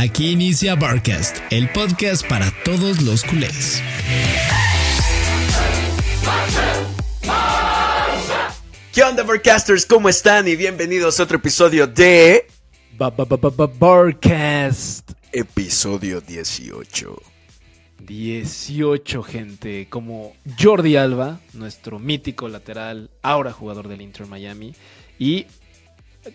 Aquí inicia Barcast, el podcast para todos los culés. ¿Qué onda, Barcasters? ¿Cómo están? Y bienvenidos a otro episodio de. Barcast. Episodio 18. 18, gente. Como Jordi Alba, nuestro mítico lateral, ahora jugador del Inter Miami. Y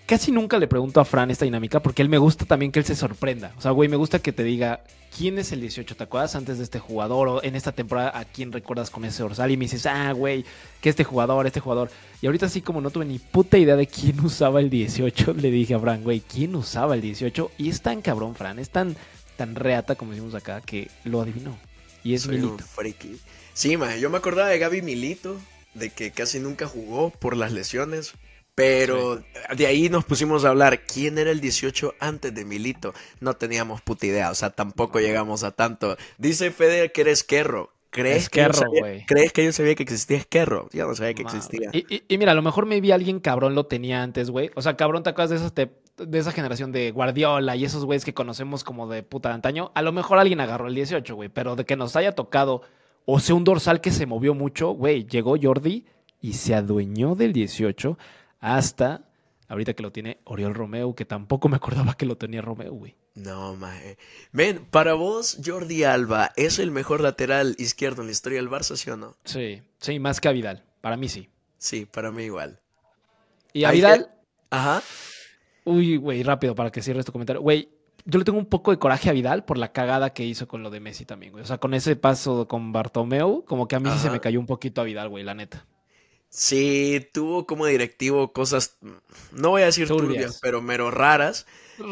casi nunca le pregunto a Fran esta dinámica porque él me gusta también que él se sorprenda. O sea, güey, me gusta que te diga quién es el 18. ¿Te acuerdas antes de este jugador o en esta temporada a quién recuerdas con ese dorsal? Y me dices, ah, güey, que este jugador, este jugador. Y ahorita sí, como no tuve ni puta idea de quién usaba el 18, le dije a Fran, güey, ¿quién usaba el 18? Y es tan cabrón, Fran, es tan, tan reata, como decimos acá, que lo adivinó. Y es Soy un Milito. friki. Sí, man, yo me acordaba de Gaby Milito, de que casi nunca jugó por las lesiones. Pero de ahí nos pusimos a hablar quién era el 18 antes de Milito. No teníamos puta idea, o sea, tampoco llegamos a tanto. Dice Fede que eres Esquerro. ¿Crees, que Esquerro, sabía- güey. ¿Crees que yo sabía que existía Esquerro? Yo no sabía que Madre. existía. Y, y- y mira, a lo mejor me vi alguien cabrón lo tenía antes, güey. O sea, cabrón, ¿te acuerdas de, esas te- de esa generación de Guardiola y esos güeyes que conocemos como de puta de antaño? A lo mejor alguien agarró el 18, güey. Pero de que nos haya tocado, o sea, un dorsal que se movió mucho, güey, llegó Jordi y se adueñó del 18 hasta ahorita que lo tiene Oriol Romeo, que tampoco me acordaba que lo tenía Romeo, güey. No, maje. Ven, para vos, Jordi Alba es el mejor lateral izquierdo en la historia del Barça, ¿sí o no? Sí, sí, más que a Vidal. Para mí sí. Sí, para mí igual. Y a Vidal, Ajá. Uy, güey, rápido para que cierres tu comentario. Güey, yo le tengo un poco de coraje a Vidal por la cagada que hizo con lo de Messi también, güey. O sea, con ese paso con Bartomeu, como que a mí sí se me cayó un poquito a Vidal, güey, la neta. Sí, tuvo como directivo cosas, no voy a decir turbias, Turbias. pero mero raras.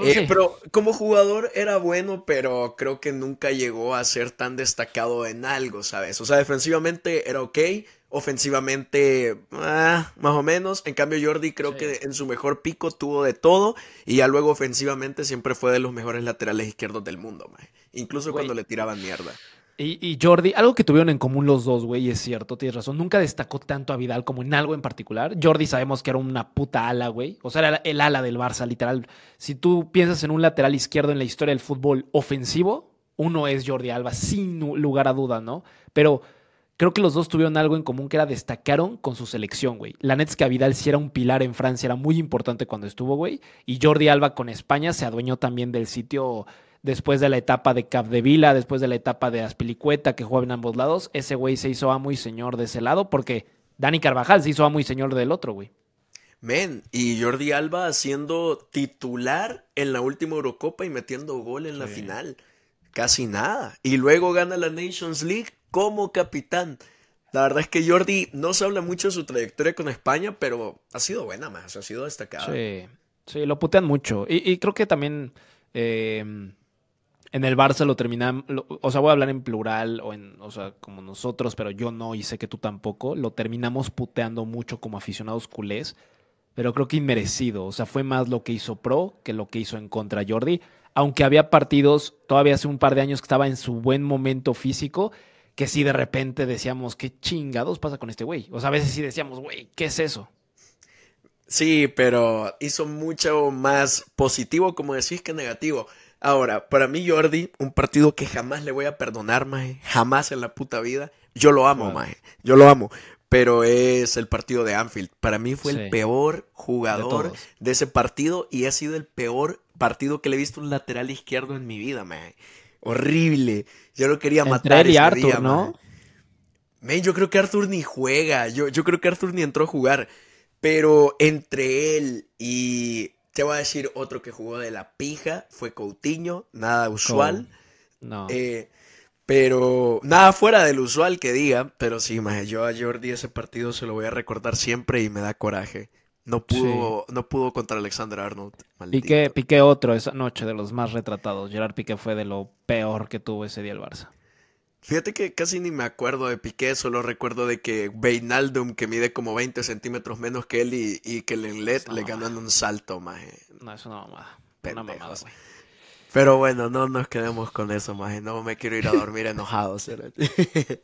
Eh, Sí. Pero como jugador era bueno, pero creo que nunca llegó a ser tan destacado en algo, ¿sabes? O sea, defensivamente era ok, ofensivamente ah, más o menos. En cambio, Jordi creo Sí. que en su mejor pico tuvo de todo y ya luego ofensivamente siempre fue de los mejores laterales izquierdos del mundo. Incluso Güey. cuando le tiraban mierda. Y, Jordi, algo que tuvieron en común los dos, güey, y es cierto, tienes razón, nunca destacó tanto a Vidal como en algo en particular. Jordi sabemos que era una puta ala, güey. O sea, era el ala del Barça, literal. Si tú piensas en un lateral izquierdo en la historia del fútbol ofensivo, uno es Jordi Alba, sin lugar a duda, ¿no? Pero creo que los dos tuvieron algo en común que era destacaron con su selección, güey. La neta es que Vidal sí era un pilar en Francia, era muy importante cuando estuvo, güey. Y Jordi Alba con España se adueñó también del sitio después de la etapa de Capdevila, después de la etapa de Aspilicueta, que jugaba en ambos lados. Ese güey se hizo amo y señor de ese lado porque Dani Carvajal se hizo amo y señor del otro, güey. Men, y Jordi Alba siendo titular en la última Eurocopa y metiendo gol en la final. Casi nada. Y luego gana la Nations League como capitán. La verdad es que Jordi no se habla mucho de su trayectoria con España, pero ha sido buena más, ha sido destacada. Sí, sí, lo putean mucho. Y, y creo que también eh, en el Barça lo terminan, lo- o sea, voy a hablar en plural, o en, o sea, como nosotros, pero yo no, y sé que tú tampoco, lo terminamos puteando mucho como aficionados culés, pero creo que inmerecido. O sea, fue más lo que hizo pro que lo que hizo en contra Jordi. Aunque había partidos, todavía hace un par de años que estaba en su buen momento físico, que sí de repente decíamos, ¿qué chingados pasa con este güey? O sea, a veces sí decíamos, güey, ¿qué es eso? Sí, pero hizo mucho más positivo, como decís, que negativo. Ahora, para mí Jordi, un partido que jamás le voy a perdonar, maje, jamás en la puta vida. Yo lo amo, Claro. maje, yo lo amo. Pero es el partido de Anfield. Para mí fue el peor jugador de, ese partido y ha sido el peor partido que le he visto un lateral izquierdo en mi vida, maje. Horrible. Yo lo quería Entre matar él y ese Arthur, día, ¿no? Men, yo creo que Arthur ni juega. Yo, yo creo que Arthur ni entró a jugar. Pero entre él y te voy a decir otro que jugó de la pija fue Coutinho, nada usual. No. Eh, pero nada fuera del usual que diga. Pero sí, maje, yo a Jordi ese partido se lo voy a recordar siempre y me da coraje. No pudo, no pudo contra Alexander Arnold. maldito. Piqué, Piqué otro esa noche de los más retratados. Gerard Piqué fue de lo peor que tuvo ese día el Barça. Fíjate que casi ni me acuerdo de Piqué, solo recuerdo de que Beinaldum, que mide como 20 centímetros menos que él y, y que Lenglet No, le maje. ganan un salto, maje. No, es una mamada. Una mamada, güey. Pero bueno, no nos quedemos con eso, maje. No me quiero ir a dormir enojado. cerote.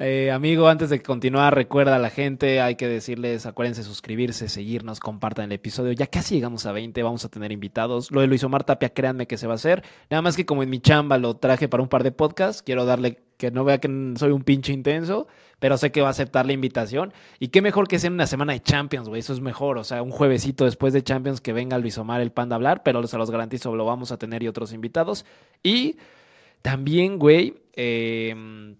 Eh, amigo, antes de continuar, recuerda a la gente, hay que decirles, acuérdense suscribirse, seguirnos, compartan el episodio. Ya casi llegamos a 20, vamos a tener invitados. Lo de Luis Omar Tapia, créanme que se va a hacer. Nada más que como en mi chamba lo traje para un par de podcasts, quiero darle que no vea que soy un pinche intenso, pero sé que va a aceptar la invitación. Y qué mejor que sea una semana de Champions, güey, eso es mejor. O sea, un juevesito después de Champions que venga Luis Omar el Panda a hablar, pero se los garantizo, lo vamos a tener y otros invitados. Y también, güey, eh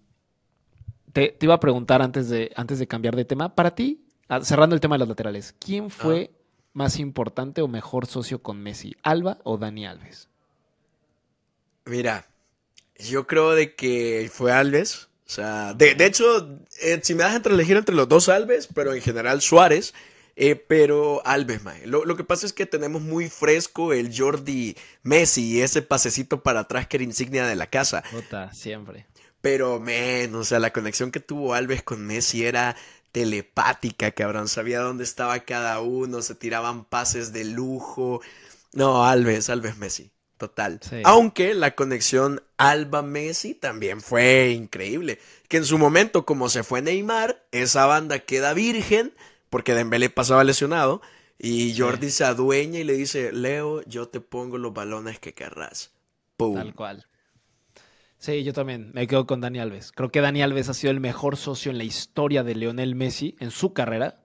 te, iba a preguntar antes de, antes de cambiar de tema. Para ti, ah, cerrando el tema de los laterales, ¿quién fue más importante o mejor socio con Messi? ¿Alba o Dani Alves? Mira, yo creo de que fue Alves. O sea, de, hecho, eh, si me das entre elegir entre los dos Alves, pero en general Suárez, eh, pero Alves, mae. Lo, que pasa es que tenemos muy fresco el Jordi Messi y ese pasecito para atrás que era insignia de la casa. siempre. Pero, men, o sea, la conexión que tuvo Alves con Messi era telepática, cabrón. Sabía dónde estaba cada uno, se tiraban pases de lujo. No, Alves, Alves Messi, total. Aunque la conexión Alba-Messi también fue increíble. Que en su momento, como se fue Neymar, esa banda queda virgen, porque Dembélé pasaba lesionado, y Jordi se adueña y le dice, Leo, yo te pongo los balones que querrás. Pum. Tal cual. Sí, yo también me quedo con Dani Alves. Creo que Dani Alves ha sido el mejor socio en la historia de Leonel Messi en su carrera.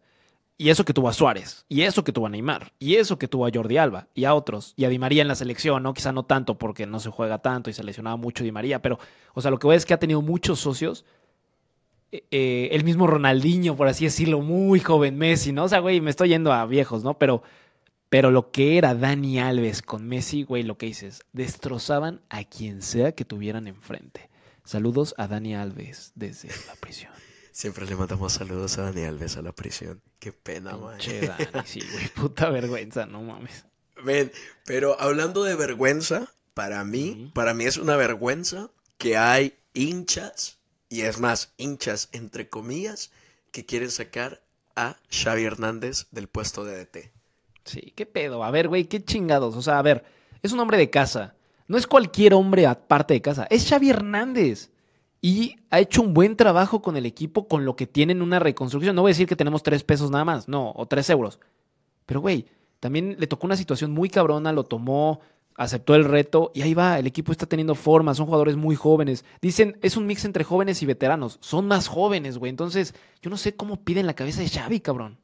Y eso que tuvo a Suárez, y eso que tuvo a Neymar, y eso que tuvo a Jordi Alba, y a otros, y a Di María en la selección, ¿no? Quizá no tanto porque no se juega tanto y se lesionaba mucho Di María, pero, o sea, lo que voy es que ha tenido muchos socios. Eh, eh, el mismo Ronaldinho, por así decirlo, muy joven Messi, ¿no? O sea, güey, me estoy yendo a viejos, ¿no? Pero pero lo que era Dani Alves con Messi, güey, lo que dices, destrozaban a quien sea que tuvieran enfrente. Saludos a Dani Alves desde la prisión. Siempre le mandamos saludos a Dani Alves a la prisión. Qué pena, man. Che, Dani, sí, güey, puta vergüenza, no mames. Ven, pero hablando de vergüenza, para mí, para mí es una vergüenza que hay hinchas, y es más, hinchas entre comillas, que quieren sacar a Xavi Hernández del puesto de DT. Sí, qué pedo. A ver, güey, qué chingados. O sea, a ver, es un hombre de casa. No es cualquier hombre aparte de casa. Es Xavi Hernández. Y ha hecho un buen trabajo con el equipo con lo que tienen una reconstrucción. No voy a decir que tenemos tres pesos nada más, no, o tres euros. Pero, güey, también le tocó una situación muy cabrona, lo tomó, aceptó el reto y ahí va, el equipo está teniendo forma, son jugadores muy jóvenes. Dicen, es un mix entre jóvenes y veteranos. Son más jóvenes, güey. Entonces, yo no sé cómo piden la cabeza de Xavi, cabrón.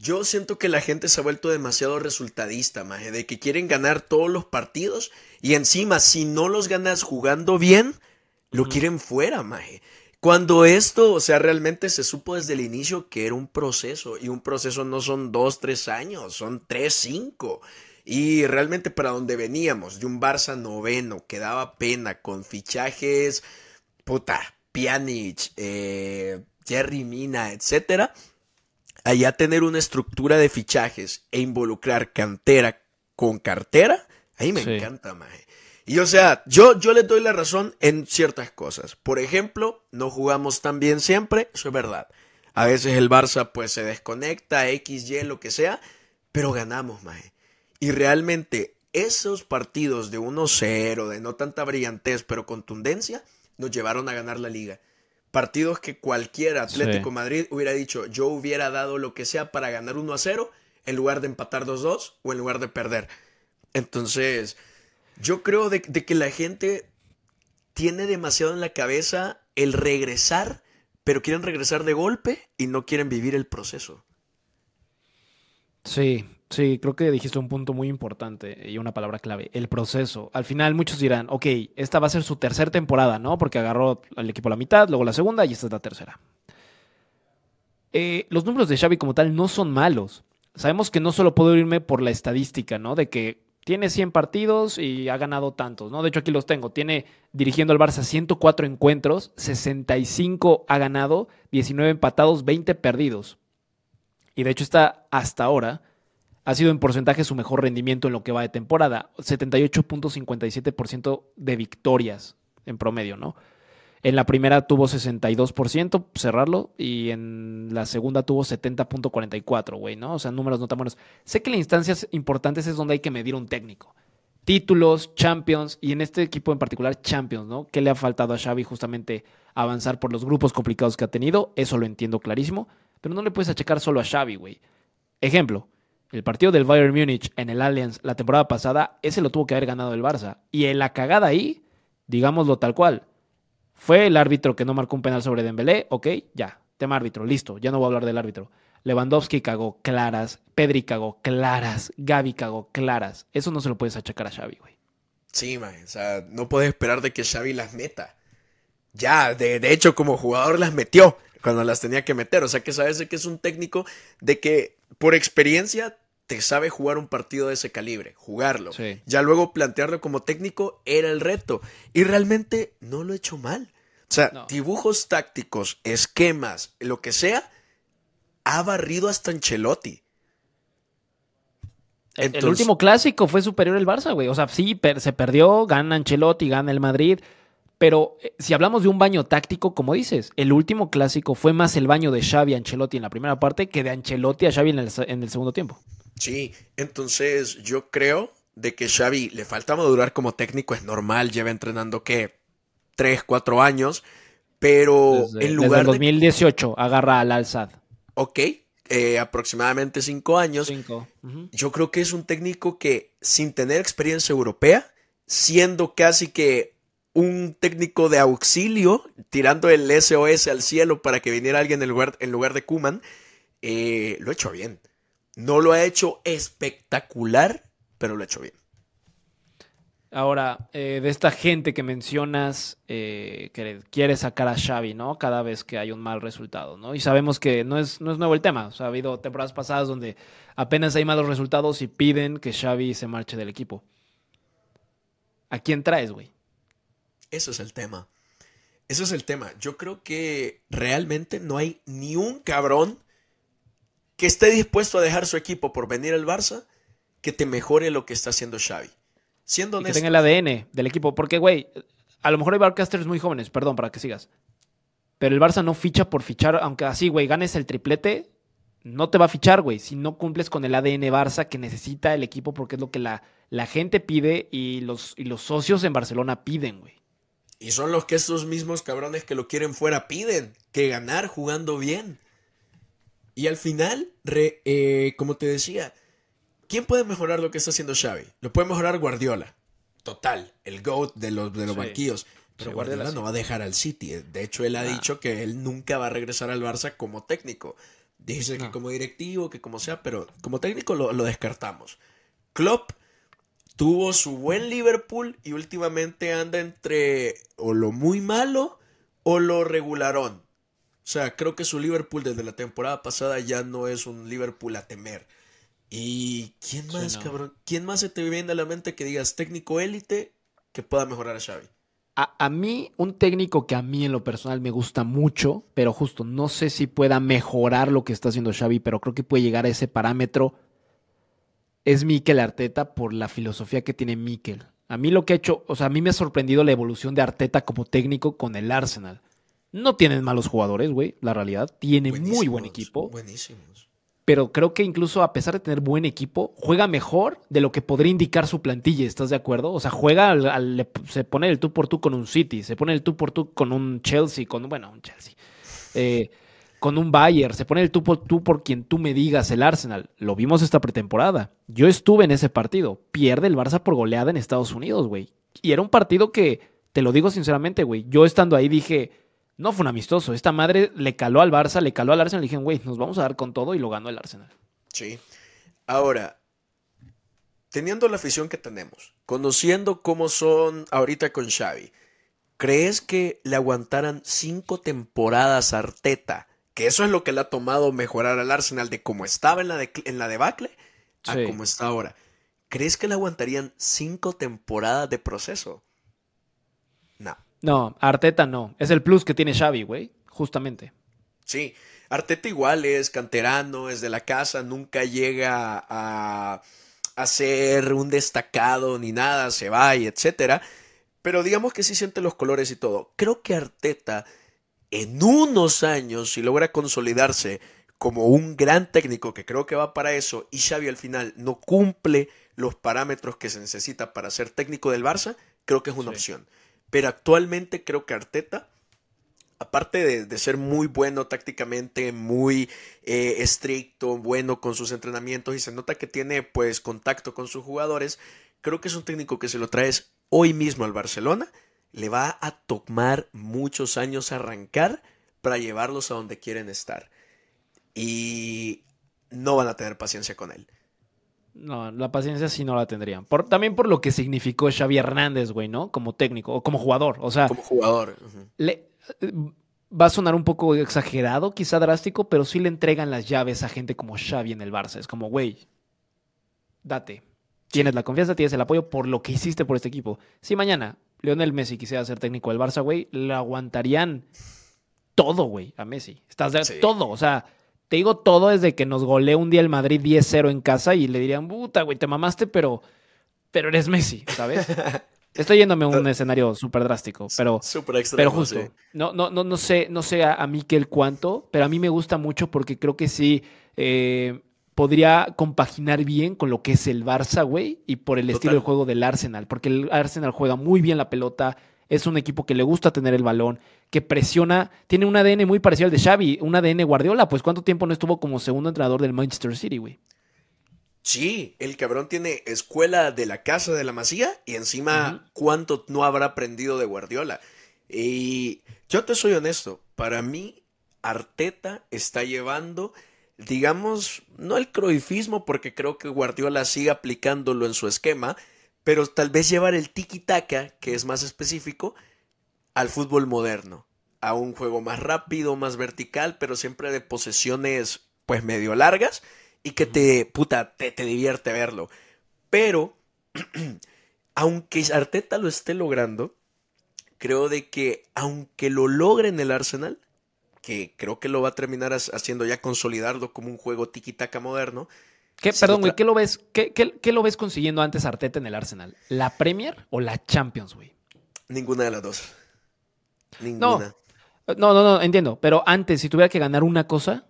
Yo siento que la gente se ha vuelto demasiado resultadista, maje, de que quieren ganar todos los partidos y encima si no los ganas jugando bien, lo quieren fuera, maje. Cuando esto, o sea, realmente se supo desde el inicio que era un proceso y un proceso no son dos, tres años, son tres, cinco. Y realmente para donde veníamos, de un Barça noveno, que daba pena con fichajes, puta, Pjanic, eh, Jerry Mina, etcétera allá tener una estructura de fichajes e involucrar cantera con cartera, ahí me encanta, maje. Y o sea, yo, yo les doy la razón en ciertas cosas. Por ejemplo, no jugamos tan bien siempre, eso es verdad. A veces el Barça pues se desconecta, X, Y, lo que sea, pero ganamos, maje. Y realmente esos partidos de 1-0, de no tanta brillantez, pero contundencia, nos llevaron a ganar la liga partidos que cualquier Atlético Madrid hubiera dicho, yo hubiera dado lo que sea para ganar 1 a 0 en lugar de empatar 2-2 o en lugar de perder. Entonces, yo creo de, que la gente tiene demasiado en la cabeza el regresar, pero quieren regresar de golpe y no quieren vivir el proceso. Sí, Sí, creo que dijiste un punto muy importante y una palabra clave, el proceso. Al final muchos dirán, ok, esta va a ser su tercera temporada, ¿no? Porque agarró al equipo la mitad, luego la segunda y esta es la tercera. Eh, los números de Xavi como tal no son malos. Sabemos que no solo puedo irme por la estadística, ¿no? De que tiene 100 partidos y ha ganado tantos, ¿no? De hecho aquí los tengo. Tiene dirigiendo al Barça 104 encuentros, 65 ha ganado, 19 empatados, 20 perdidos. Y de hecho está hasta ahora ha sido en porcentaje su mejor rendimiento en lo que va de temporada. 78.57% de victorias en promedio, ¿no? En la primera tuvo 62%, cerrarlo, y en la segunda tuvo 70.44, güey, ¿no? O sea, números no tan buenos. Sé que las instancias importantes es donde hay que medir un técnico. Títulos, Champions, y en este equipo en particular, Champions, ¿no? ¿Qué le ha faltado a Xavi justamente avanzar por los grupos complicados que ha tenido, eso lo entiendo clarísimo, pero no le puedes achacar solo a Xavi, güey. Ejemplo, el partido del Bayern Múnich en el Allianz la temporada pasada, ese lo tuvo que haber ganado el Barça. Y en la cagada ahí, digámoslo tal cual, fue el árbitro que no marcó un penal sobre Dembélé, ok, ya, tema árbitro, listo, ya no voy a hablar del árbitro. Lewandowski cagó claras, Pedri cagó claras, Gaby cagó claras. Eso no se lo puedes achacar a Xavi, güey. Sí, man, o sea, no puedes esperar de que Xavi las meta. Ya, de, de hecho, como jugador las metió cuando las tenía que meter. O sea, que sabes que es un técnico de que por experiencia te sabe jugar un partido de ese calibre, jugarlo. Sí. Ya luego plantearlo como técnico era el reto. Y realmente no lo he hecho mal. O sea, No. dibujos tácticos, esquemas, lo que sea, ha barrido hasta Ancelotti. El- último clásico fue superior el Barça, güey. O sea, sí, per- se perdió, gana Ancelotti, gana el Madrid. Pero eh, si hablamos de un baño táctico, como dices, el último clásico fue más el baño de Xavi a Ancelotti en la primera parte que de Ancelotti a Xavi en el, en el segundo tiempo. Sí, entonces yo creo de que Xavi le falta madurar como técnico, es normal, lleva entrenando que tres, cuatro años, pero Desde, en desde lugar el de... 2018 agarra al Al-Sad. Ok, eh, aproximadamente cinco años, Cinco. Yo creo que es un técnico que sin tener experiencia europea, siendo casi que un técnico de auxilio, tirando el SOS al cielo para que viniera alguien en lugar, de Kuman, eh, lo ha hecho bien. No lo ha hecho espectacular, pero lo ha hecho bien. Ahora, eh, de esta gente que mencionas eh, que quiere sacar a Xavi, ¿no? Cada vez que hay un mal resultado, ¿no? Y sabemos que no es, no es nuevo el tema. O sea, ha habido temporadas pasadas donde apenas hay malos resultados y piden que Xavi se marche del equipo. ¿A quién traes, güey? Eso es el tema. Eso es el tema. Yo creo que realmente no hay ni un cabrón que esté dispuesto a dejar su equipo por venir al Barça que te mejore lo que está haciendo Xavi. Siendo Y que honesto. tenga el ADN del equipo. Porque, güey, a lo mejor hay barcasters muy jóvenes, perdón, para que sigas. Pero el Barça no ficha por fichar, aunque así, güey, ganes el triplete, no te va a fichar, güey, si no cumples con el ADN Barça que necesita el equipo porque es lo que la, la gente pide y los, y los socios en Barcelona piden, güey. Y son los que estos mismos cabrones que lo quieren fuera piden, que ganar jugando bien. Y al final, re- eh, como te decía, ¿quién puede mejorar lo que está haciendo Xavi? Lo puede mejorar Guardiola. Total, el GOAT de los, de los Sí. banquillos. Pero Sí, Guardiola, sí. no va a dejar al City. De hecho, él ha Nah. dicho que él nunca va a regresar al Barça como técnico. Dice que como directivo, que como sea, pero como técnico lo, lo descartamos. Klopp tuvo su buen Liverpool y últimamente anda entre o lo muy malo o lo regularón. O sea, creo que su Liverpool desde la temporada pasada ya no es un Liverpool a temer. ¿Y quién Sí, más, no. cabrón? ¿Quién más se te viene a la mente que digas técnico élite que pueda mejorar a Xavi? A, a mí, un técnico que a mí en lo personal me gusta mucho, pero justo no sé si pueda mejorar lo que está haciendo Xavi, pero creo que puede llegar a ese parámetro, es Mikel Arteta por la filosofía que tiene Mikel. A mí lo que ha hecho, o sea, a mí me ha sorprendido la evolución de Arteta como técnico con el Arsenal. No tienen malos jugadores, güey, la realidad. Tiene muy buen equipo, Buenísimos. pero creo que incluso a pesar de tener buen equipo, juega mejor de lo que podría indicar su plantilla, ¿estás de acuerdo? O sea, juega, al- al- se pone el tú por tú con un City, se pone el tú por tú con un Chelsea, con, bueno, un Chelsea, eh, con un Bayern, se pone el tú por tú por quien tú me digas, el Arsenal. Lo vimos esta pretemporada. Yo estuve en ese partido. Pierde el Barça por goleada en Estados Unidos, güey. Y era un partido que, te lo digo sinceramente, güey, yo estando ahí dije... No fue un amistoso. Esta madre le caló al Barça, le caló al Arsenal. Y dijeron, güey, nos vamos a dar con todo y lo ganó el Arsenal. Sí. Ahora, teniendo la afición que tenemos, conociendo cómo son ahorita con Xavi, ¿crees que le aguantaran cinco temporadas Arteta? Que eso es lo que le ha tomado mejorar al Arsenal de cómo estaba en la, de, en la debacle a Sí. cómo está ahora. ¿Crees que le aguantarían cinco temporadas de proceso? No. No, Arteta no. Es el plus que tiene Xavi, güey. Justamente. Sí, Arteta igual es canterano, es de la casa, nunca llega a, a ser un destacado ni nada, se va y etcétera. Pero digamos que sí siente los colores y todo. Creo que Arteta en unos años, si logra consolidarse como un gran técnico, que creo que va para eso, y Xavi al final no cumple los parámetros que se necesita para ser técnico del Barça, creo que es una Sí. opción. Pero actualmente creo que Arteta aparte de, de ser muy bueno tácticamente, muy eh, estricto, bueno con sus entrenamientos y se nota que tiene pues contacto con sus jugadores, creo que es un técnico que se lo traes hoy mismo al Barcelona, le va a tomar muchos años arrancar para llevarlos a donde quieren estar. Y no van a tener paciencia con él. No, la paciencia sí no la tendrían. Por, también por lo que significó Xavi Hernández, güey, ¿no? Como técnico o como jugador. O sea, Como jugador. le, va a sonar un poco exagerado, quizá drástico, pero sí le entregan las llaves a gente como Xavi en el Barça. Es como, güey, date. Tienes la confianza, tienes el apoyo por lo que hiciste por este equipo. Si mañana Lionel Messi quisiera ser técnico del Barça, güey, le aguantarían todo, güey, a Messi. Estás de Sí. todo, o sea, te digo todo desde que nos goleó un día el Madrid 10-0 en casa y le dirían, puta, güey, te mamaste, pero, pero eres Messi, ¿sabes? Estoy yéndome a un escenario súper drástico, pero... Extremo. Pero justo, sí. no, no, no, no sé, no sé a, a mí qué el cuánto, pero a mí me gusta mucho porque creo que sí eh, podría compaginar bien con lo que es el Barça, güey, y por el Total. estilo de juego del Arsenal, porque el Arsenal juega muy bien la pelota, es un equipo que le gusta tener el balón, que presiona, tiene un ADN muy parecido al de Xavi, un ADN Guardiola, pues cuánto tiempo no estuvo como segundo entrenador del Manchester City, güey. Sí, el cabrón tiene escuela de la casa de la masía y encima cuánto no habrá aprendido de Guardiola. Y yo te soy honesto, para mí Arteta está llevando, digamos, no el croifismo porque creo que Guardiola sigue aplicándolo en su esquema, pero tal vez llevar el tiki-taka, que es más específico, al fútbol moderno, a un juego más rápido, más vertical, pero siempre de posesiones pues medio largas y que te, puta, te, te divierte verlo. Pero, aunque Arteta lo esté logrando, creo de que aunque lo logre en el Arsenal, que creo que lo va a terminar ha- haciendo ya consolidarlo como un juego tiki-taka moderno, ¿Qué, perdón, güey, ¿qué lo ves, qué, qué- qué lo ves consiguiendo antes Arteta en el Arsenal? ¿La Premier o la Champions, güey? ninguna de las dos. Ninguna. No, no, no, entiendo. Pero antes, si tuviera que ganar una cosa,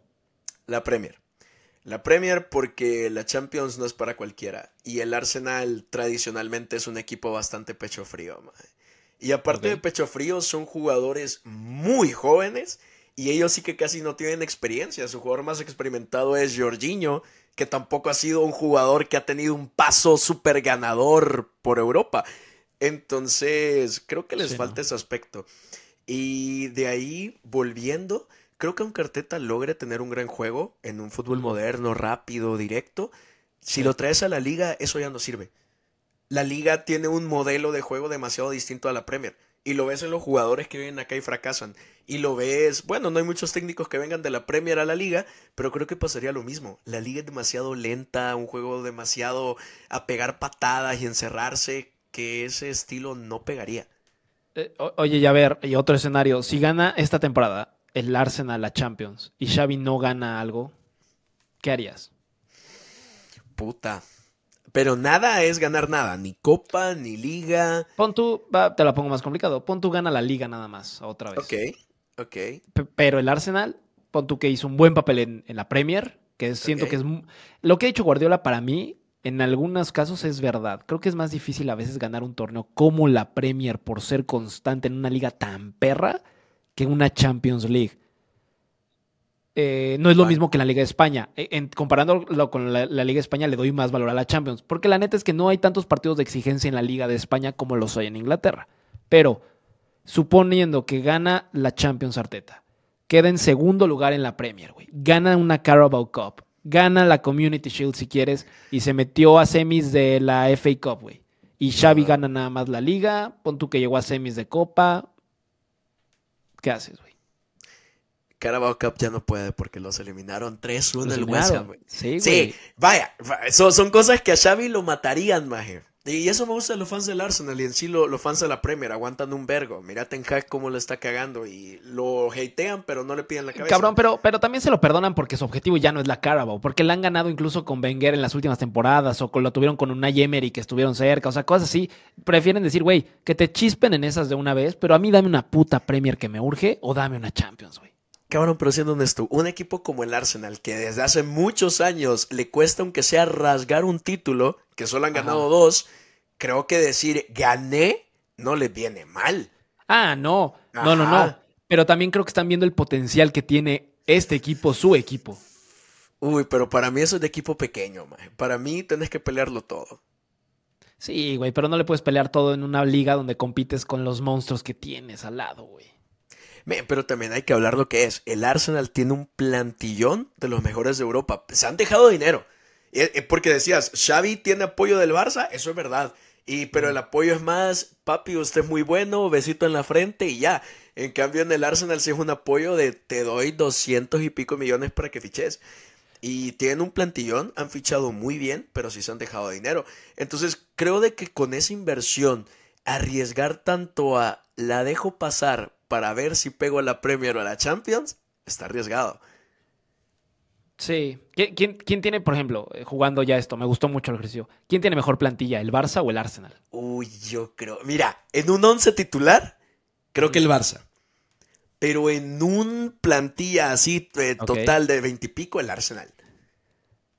La Premier. La Premier porque la Champions no es para cualquiera. Y el Arsenal tradicionalmente es un equipo bastante pecho frío. mae. Y aparte de pecho frío, son jugadores muy jóvenes. Y ellos sí que casi no tienen experiencia. Su jugador más experimentado es Jorginho, que tampoco ha sido un jugador que ha tenido un paso súper ganador por Europa. Entonces, creo que les Sí, falta ¿no? ese aspecto. Y de ahí, volviendo, creo que aunque Arteta logre tener un gran juego en un fútbol moderno, rápido, directo, si Sí. lo traes a la liga, eso ya no sirve. La liga tiene un modelo de juego demasiado distinto a la Premier. Y lo ves en los jugadores que vienen acá y fracasan. Y lo ves, bueno, no hay muchos técnicos que vengan de la Premier a la liga, pero creo que pasaría lo mismo. La liga es demasiado lenta, un juego demasiado a pegar patadas y encerrarse, que ese estilo no pegaría. eh, oye, ya ver, y otro escenario. Si gana esta temporada el Arsenal la Champions y Xavi no gana algo, ¿qué harías? Puta. Pero nada es ganar nada, ni copa, ni liga. Pon tú, va, te la pongo más complicado. Pon tú gana la liga nada más, otra vez. Ok, ok. P- pero el Arsenal, pon tú que hizo un buen papel en, en la Premier, que siento que es... Lo que ha hecho Guardiola para mí, en algunos casos es verdad. Creo que es más difícil a veces ganar un torneo como la Premier por ser constante en una liga tan perra que una Champions League. Eh, no es lo mismo que la Liga de España. Eh, en- comparándolo con la, la Liga de España, le doy más valor a la Champions. Porque la neta es que no hay tantos partidos de exigencia en la Liga de España como los hay en Inglaterra. Pero, suponiendo que gana la Champions Arteta, queda en segundo lugar en la Premier, güey. Gana una Carabao Cup, gana la Community Shield si quieres, y se metió a semis de la FA Cup, güey. Y Xavi gana nada más la liga, pon tú que llegó a semis de Copa. ¿Qué haces, güey? Carabao Cup ya no puede porque los eliminaron 3-1 Los el West. Ham. Sí, vaya, va- son, son cosas que a Xavi lo matarían, maje. Y eso me gusta de los fans del Arsenal y en sí lo- los fans de la Premier aguantan un vergo. Mira Ten Hag cómo lo está cagando y lo hatean, pero no le piden la cabeza. Cabrón, pero, pero también se lo perdonan porque su objetivo ya no es la Carabao, porque la han ganado incluso con Wenger en las últimas temporadas o con, lo tuvieron con una Emery que estuvieron cerca, o sea, cosas así. Prefieren decir, güey, que te chispen en esas de una vez, pero a mí dame una puta Premier que me urge o dame una Champions, güey. Cabrón, pero siendo honesto, un equipo como el Arsenal, que desde hace muchos años le cuesta aunque sea rasgar un título, que solo han Ajá. ganado dos, creo que decir gané no les viene mal. Ah, no, no, no, no. Pero también creo que están viendo el potencial que tiene este equipo, su equipo. Uy, pero para mí eso es de equipo pequeño. Para mí tenés que pelearlo todo. Sí, güey, pero no le puedes pelear todo en una liga donde compites con los monstruos que tienes al lado, güey. Pero también hay que hablar lo que es. El Arsenal tiene un plantillón de los mejores de Europa. Se han dejado dinero. Eh, Porque decías, Xavi tiene apoyo del Barça, eso es verdad. Y, pero el apoyo es más, papi, usted es muy bueno, besito en la frente y ya. En cambio, en el Arsenal sí es un apoyo de te doy 200 y pico millones para que fiches. Y tienen un plantillón, han fichado muy bien, pero sí se han dejado dinero. Entonces, creo de que con esa inversión, arriesgar tanto a la dejo pasar para ver si pego a la Premier o a la Champions, está arriesgado. Sí. ¿Qui- ¿Quién, quién tiene, por ejemplo, eh, jugando ya esto? Me gustó mucho el ejercicio. ¿Quién tiene mejor plantilla, el Barça o el Arsenal? Uy, yo creo. Mira, en un 11 titular, creo que el Barça. Pero en un plantilla así, eh, total de 20 y pico, el Arsenal.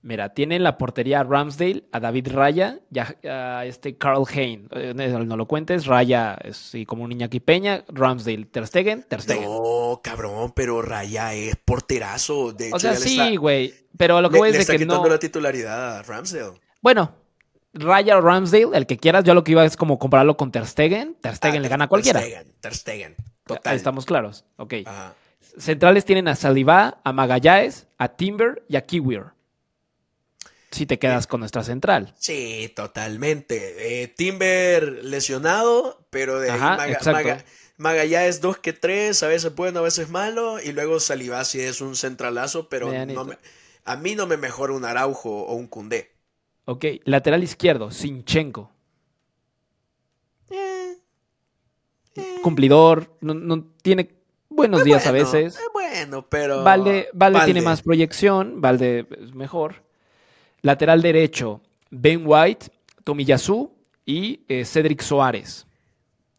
Mira, tiene en la portería a Ramsdale, a David Raya y a, a este Carl Hain. Eh, no lo cuentes, Raya es sí, como un Iñaki Peña, Ramsdale, Ter Stegen, Ter Stegen. No, cabrón, pero Raya es porterazo. De hecho, o sea, le sí, güey, pero a lo que le- voy le es está de que quitando no... la titularidad a Ramsdale. Bueno, Raya o Ramsdale, el que quieras, yo lo que iba es como compararlo con Ter Stegen. Ter Stegen Ah, le Ter- gana a cualquiera. Ter Stegen, Ter Stegen, total. Ahí estamos claros. Ok. Ajá. Centrales tienen a Saliba, a Magallanes, a Timber y a Kiwier. Si te quedas con nuestra central. Sí, totalmente. Eh, Timber lesionado, pero de ahí Ajá, Maga. Maga- Magallanes dos que tres, a veces bueno, a veces malo, y luego Saliba sí es un centralazo, pero Medianito. no me- a mí no me mejora un Araujo o un Cundé. Ok, lateral izquierdo, Sinchenko. Eh, Cumplidor, no, no- tiene buenos días a veces. eh, bueno, pero Valde, Valde tiene Valde. más proyección, Valde es mejor. Lateral derecho, Ben White, Tomiyasu y eh, Cedric Soares.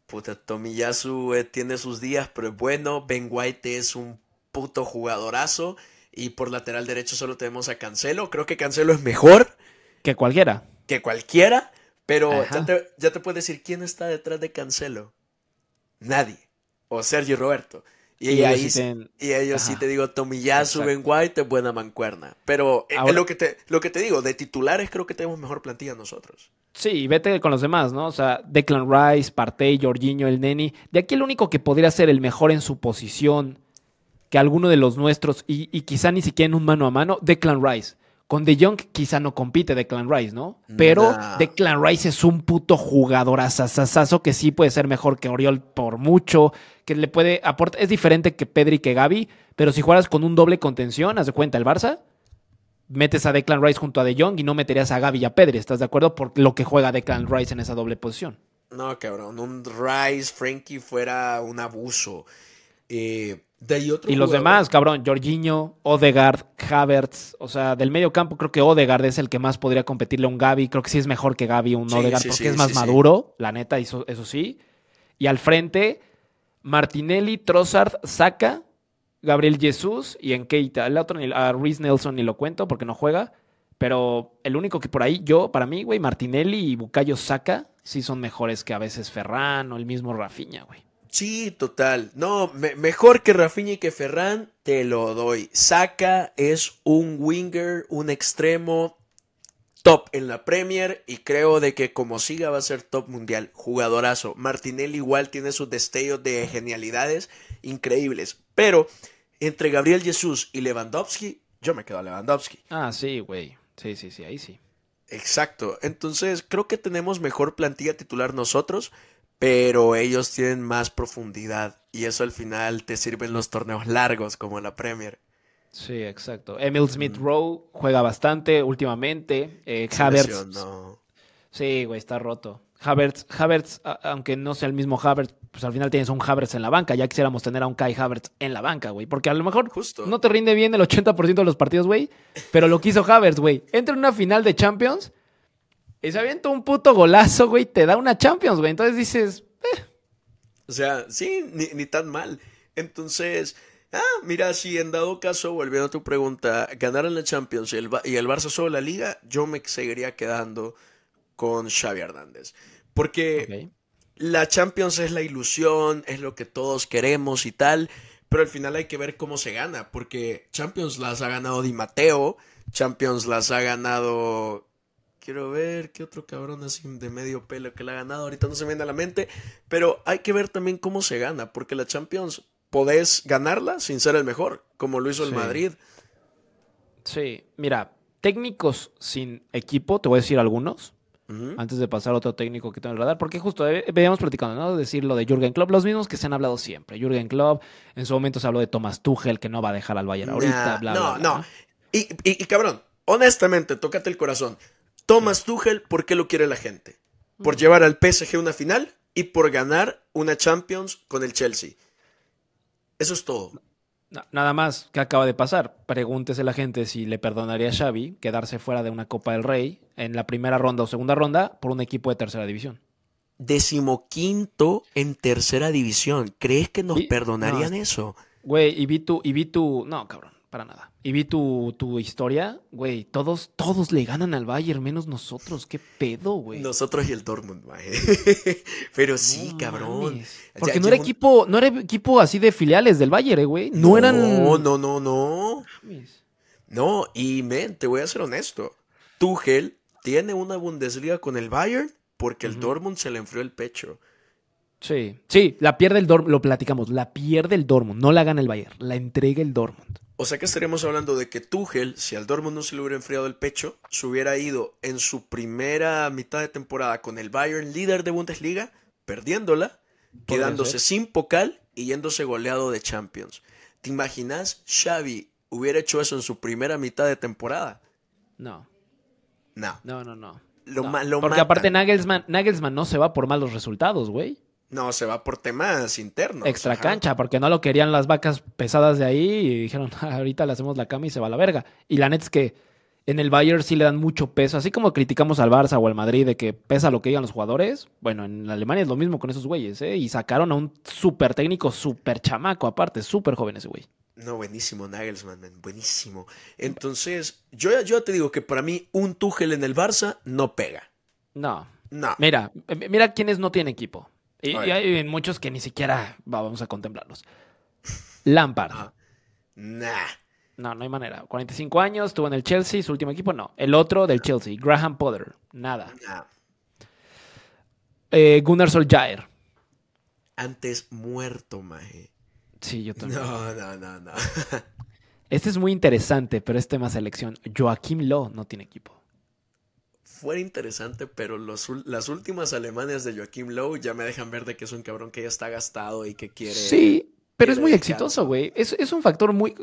Puta, Tomiyasu eh, tiene sus días, pero es bueno. Ben White es un puto jugadorazo. Y por lateral derecho solo tenemos a Cancelo. Creo que Cancelo es mejor Que cualquiera. que cualquiera. Pero ya te, ya te puedes decir quién está detrás de Cancelo. Nadie. O Sergio Roberto. Y, Y ahí y ellos sí te digo, Tomiyasu. Ben White es buena mancuerna. Pero eh, lo, que te, lo que te digo, de titulares creo que tenemos mejor plantilla nosotros. Sí, vete con los demás, ¿no? O sea, Declan Rice, Partey, Jorginho, el Neni. De aquí el único que podría ser el mejor en su posición que alguno de los nuestros, y, y quizá ni siquiera en un mano a mano, Declan Rice. Con De Jong quizá no compite Declan Rice, ¿no? Pero Nah. Declan Rice es un puto jugador asasasazo que sí puede ser mejor que Oriol por mucho, que le puede aportar. Es diferente que Pedri que Gaby, pero si jugaras con un doble contención, haz de cuenta, el Barça, metes a Declan Rice junto a De Jong y no meterías a Gaby y a Pedri, ¿estás de acuerdo? Por lo que juega Declan Rice en esa doble posición. No, cabrón, un Rice, Frankie fuera un abuso. Eh, de ahí otro Y los jugador- demás, cabrón, Jorginho, Odegaard, Havertz, o sea, del medio campo creo que Odegaard es el que más podría competirle a un Gaby, creo que sí es mejor que Gaby un Sí, Odegaard sí, porque sí, es más maduro, la neta, eso, eso sí. Y al frente, Martinelli, Trossard, Saka, Gabriel Jesús y en Keita. El otro, ni- a Reese Nelson ni lo cuento porque no juega, pero el único que por ahí, yo, para mí, güey, Martinelli y Bukayo Saka sí son mejores que a veces Ferran o el mismo Rafinha, güey. Sí, total. No, me- mejor que Rafinha y que Ferran, te lo doy. Saka es un winger, un extremo top en la Premier y creo de que como siga va a ser top mundial. Jugadorazo. Martinelli igual tiene sus destellos de genialidades increíbles. Pero entre Gabriel Jesús y Lewandowski, yo me quedo a Lewandowski. Ah, sí, güey. Sí, sí, sí, ahí sí. Exacto. Entonces, creo que tenemos mejor plantilla titular nosotros, pero ellos tienen más profundidad. Y eso al final te sirve en los torneos largos, como en la Premier. Sí, exacto. Emil Smith. Rowe juega bastante últimamente. Eh, Havertz. Sí, güey, está roto. Havertz, Havertz, aunque no sea el mismo Havertz, pues al final tienes un Havertz en la banca. Ya quisiéramos tener a un Kai Havertz en la banca, güey. Porque a lo mejor Justo. no te rinde bien el 80% de los partidos, güey. Pero lo que hizo Havertz, güey. Entra en una final de Champions y se avienta un puto golazo, güey. Te da una Champions, güey. Entonces dices, O sea, sí, ni, ni tan mal. Entonces, ah, mira, si en dado caso, volviendo a tu pregunta, ganaran la Champions y el, Ba- y el Barça solo la Liga, yo me seguiría quedando con Xavi Hernández. Porque la Champions es la ilusión, es lo que todos queremos y tal, pero al final hay que ver cómo se gana, porque Champions las ha ganado Di Matteo, Champions las ha ganado Quiero ver qué otro cabrón así de medio pelo que la ha ganado. Ahorita no se me viene a la mente. Pero hay que ver también cómo se gana. Porque la Champions podés ganarla sin ser el mejor. Como lo hizo el Sí. Madrid. Sí, mira, técnicos sin equipo, te voy a decir algunos. Antes de pasar a otro técnico que tengo en el radar, porque justo eh, veníamos platicando, ¿no? Decir lo de Jürgen Klopp, los mismos que se han hablado siempre. Jürgen Klopp, en su momento se habló de Thomas Tuchel, que no va a dejar al Bayern ahorita, bla, no, bla, bla, no. Y, y- y, cabrón, honestamente, tócate el corazón. Thomas Tuchel, ¿por qué lo quiere la gente? Por llevar al PSG a una final y por ganar una Champions con el Chelsea. Eso es todo. Na- Nada más que acaba de pasar. Pregúntese a la gente si le perdonaría a Xavi quedarse fuera de una Copa del Rey en la primera ronda o segunda ronda por un equipo de tercera división. Decimoquinto en tercera división. ¿Crees que nos Y- perdonarían no, eso? Güey, y vi tu, y vi tu, no, cabrón, para nada. Y vi tu, tu historia, güey, todos, todos le ganan al Bayern, menos nosotros, qué pedo, güey. Nosotros y el Dortmund, maje. Pero sí, No cabrón. mames. Ya Porque no era un- equipo, no era equipo así de filiales del Bayern, eh, güey. No, eran. No, no, no, no. Mames. No, y men, te voy a ser honesto. Tuchel tiene una Bundesliga con el Bayern porque el Ujú. Dortmund se le enfrió el pecho. Sí, sí, la pierde el Dortmund, lo platicamos, la pierde el Dortmund, no la gana el Bayern, la entrega el Dortmund. O sea que estaríamos hablando de que Tuchel, si al Dortmund no se le hubiera enfriado el pecho, se hubiera ido en su primera mitad de temporada con el Bayern líder de Bundesliga, perdiéndola, quedándose ser. sin pocal y yéndose goleado de Champions. ¿Te imaginas Xavi hubiera hecho eso en su primera mitad de temporada? No, No. no, no, no. Lo, No, ma- lo Porque matan. aparte Nagelsmann, Nagelsmann no se va por malos resultados, güey. No, se va por temas internos. Extra ajá. cancha, porque no lo querían las vacas pesadas de ahí y dijeron, "Ah, ahorita le hacemos la cama y se va a la verga. Y la neta es que en el Bayern sí le dan mucho peso, así como criticamos al Barça o al Madrid de que pesa lo que digan los jugadores. Bueno, en Alemania es lo mismo con esos güeyes, ¿eh? Y sacaron a un súper técnico, súper chamaco, aparte, súper joven ese güey. No, buenísimo, Nagelsmann, man, buenísimo. Entonces, yo, yo te digo que para mí un Tuchel en el Barça no pega. No, No. Mira, mira quiénes no tienen equipo. Y, hay muchos que ni siquiera va, vamos a contemplarlos. Lampard. Nah. No, no hay manera. 45 años, estuvo en el Chelsea, su último equipo no. El otro del Chelsea, Graham Potter. Nada. nah. Eh, Gunnar Solskjaer. Antes muerto, maje. Sí, yo también. No, no, no, no. Este es muy interesante, pero es tema selección. Joaquim Lowe no tiene equipo. Fuera interesante, pero los las últimas alemanes de Joachim Lowe ya me dejan ver de que es un cabrón que ya está gastado y que quiere. Sí, pero es muy exitoso, güey. Es, es un factor muy...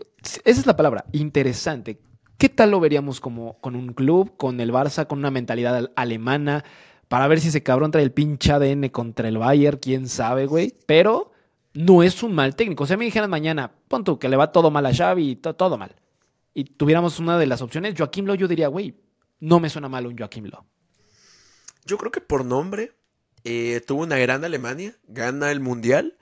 Esa es la palabra, interesante. ¿Qué tal lo veríamos como con un club, con el Barça, con una mentalidad al- alemana, para ver si ese cabrón trae el pinche ADN contra el Bayern? ¿Quién sabe, güey? Pero no es un mal técnico. O sea, me dijeran mañana, pon tú que le va todo mal a Xavi, to- todo mal. Y tuviéramos una de las opciones, Joaquim Lowe, yo diría, güey, no me suena mal un Joaquim Lowe. Yo creo que por nombre eh, tuvo una gran Alemania, gana el mundial,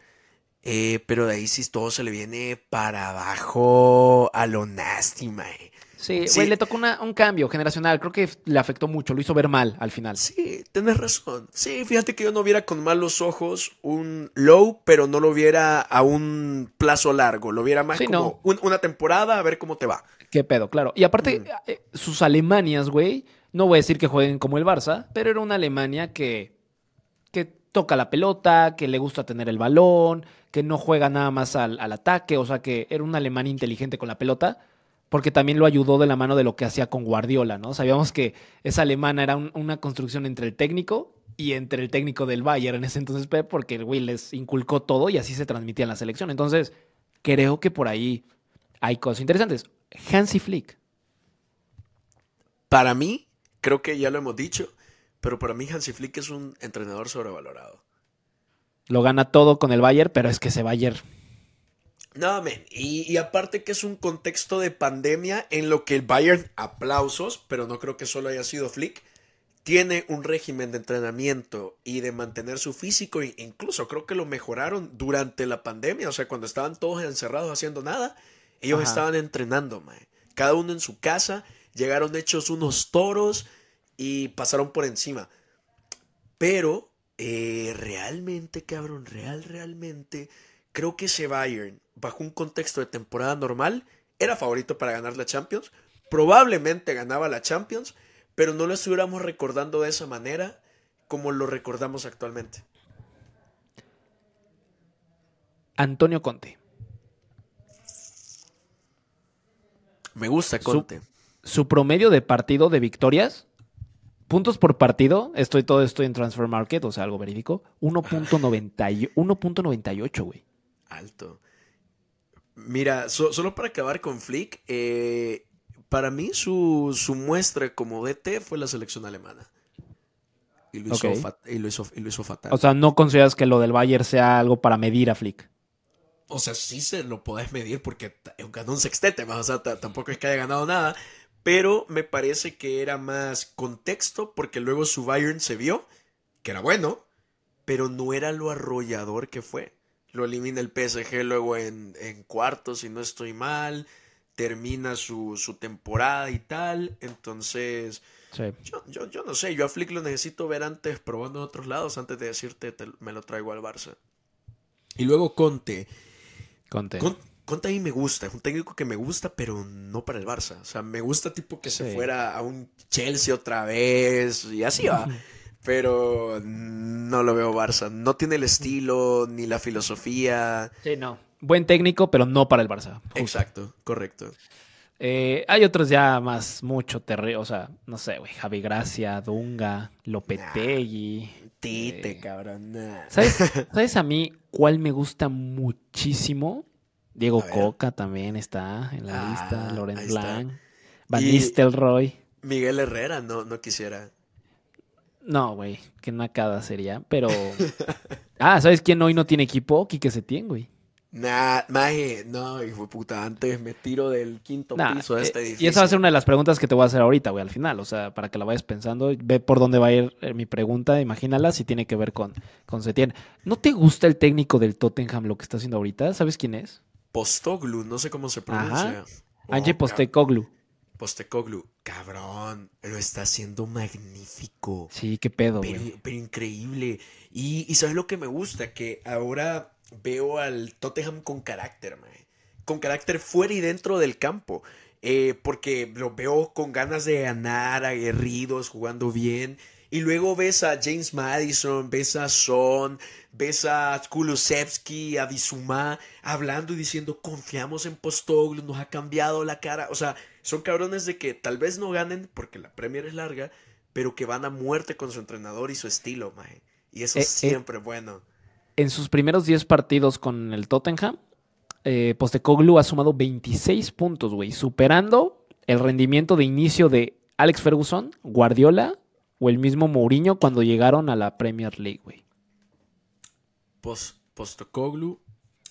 eh, pero de ahí sí todo se le viene para abajo a lo nasty, maje. Sí, Sí. güey, le tocó una- un cambio generacional. Creo que le afectó mucho, lo hizo ver mal al final. Sí, tenés razón. Sí, fíjate que yo no viera con malos ojos un low, pero no lo viera a un plazo largo. Lo viera más Sí, como no. un- una temporada a ver cómo te va. Qué pedo, claro. Y aparte, Mm. eh, sus Alemanias, güey, no voy a decir que jueguen como el Barça, pero era una Alemania que, que toca la pelota, que le gusta tener el balón, que no juega nada más al, al ataque, o sea que era una Alemania inteligente con la pelota, porque también lo ayudó de la mano de lo que hacía con Guardiola, ¿no? Sabíamos que esa alemana era un- una construcción entre el técnico y entre el técnico del Bayern en ese entonces, Pep, porque el güey les inculcó todo y así se transmitía en la selección. Entonces, creo que por ahí hay cosas interesantes. Hansi Flick. Para mí, creo que ya lo hemos dicho, pero para mí Hansi Flick es un entrenador sobrevalorado. Lo gana todo con el Bayern, pero es que ese Bayern. No, men. Y, y aparte que es un contexto de pandemia en lo que el Bayern, aplausos, pero no creo que solo haya sido Flick, tiene un régimen de entrenamiento y de mantener su físico, e incluso creo que lo mejoraron durante la pandemia, o sea, cuando estaban todos encerrados haciendo nada, ellos Ajá. estaban entrenando, mae. cada uno en su casa, llegaron hechos unos toros y pasaron por encima. Pero Eh, realmente, cabrón, real, realmente, creo que ese Bayern, bajo un contexto de temporada normal, era favorito para ganar la Champions. Probablemente ganaba la Champions, pero no lo estuviéramos recordando de esa manera como lo recordamos actualmente. Antonio Conte. Me gusta Conte. Su, su promedio de partido de victorias, puntos por partido, estoy todo esto en Transfer Market, o sea, algo verídico, 1.98, güey. Alto. Mira, so- solo para acabar con Flick, eh, para mí su, su muestra como DT fue la selección alemana. Y lo hizo, y lo hizo- y lo hizo fatal. O sea, no consideras que lo del Bayern sea algo para medir a Flick. O sea, sí se lo podés medir porque ganó un sextete más. O sea, tampoco es que haya ganado nada. Pero me parece que era más contexto porque luego su Bayern se vio que era bueno, pero no era lo arrollador que fue. Lo elimina el PSG luego en, en cuartos, si no estoy mal. Termina su, su temporada y tal. Entonces, Sí. yo, yo, yo no sé. Yo a Flick lo necesito ver antes probando en otros lados antes de decirte te- me lo traigo al Barça. Y luego Conte. Conte. Con- Conte a mí me gusta, es un técnico que me gusta, pero no para el Barça. O sea, me gusta tipo que se fuera a un Chelsea otra vez y así va. Pero no lo veo Barça. No tiene el estilo ni la filosofía. Sí, no. Buen técnico, pero no para el Barça. justo. Exacto, correcto. Eh, hay otros ya más, mucho terreno. O sea, no sé, güey. Javi Gracia, Dunga, Lopetegui. Tite, Eh, cabrón. nah. ¿Sabes, ¿Sabes a mí cuál me gusta muchísimo? Diego. Coca también está en la Ah, lista. Lorenz. Blanc. Van Nistelrooy. Miguel Herrera no, no quisiera. No, güey. Qué nacada sería. Pero. ah, ¿sabes quién hoy no tiene equipo? Quique Setién, güey. Nah, maje, no, hijo de puta, antes me tiro del quinto Nah, piso de este eh, edificio. y esa va a ser una de las preguntas que te voy a hacer ahorita, güey, al final. O sea, para que la vayas pensando. Ve por dónde va a ir eh, mi pregunta. Imagínala si tiene que ver con, con Setién. ¿No te gusta el técnico del Tottenham lo que está haciendo ahorita? ¿Sabes quién es? Postoglu, no sé cómo se pronuncia. Ange Oh, Postecoglou. Postecoglu, cabrón, lo está haciendo magnífico. Sí, qué pedo, Pero, güey. pero increíble. Y, y ¿sabes lo que me gusta? Que ahora veo al Tottenham con carácter, mae. Con carácter fuera y dentro del campo. Eh, porque lo veo con ganas de ganar, aguerridos, jugando bien. Y luego ves a James Madison, ves a Son, ves a Kulusevski, a Bisumá, hablando y diciendo, confiamos en Postoglu, nos ha cambiado la cara. O sea, son cabrones de que tal vez no ganen porque la Premier es larga, pero que van a muerte con su entrenador y su estilo. Y eso Eh, es eh. siempre bueno. En sus primeros 10 partidos con el Tottenham, eh, Postecoglou ha sumado 26 puntos, güey, superando el rendimiento de inicio de Alex Ferguson, Guardiola o el mismo Mourinho cuando llegaron a la Premier League, güey. Post, Postacoglu.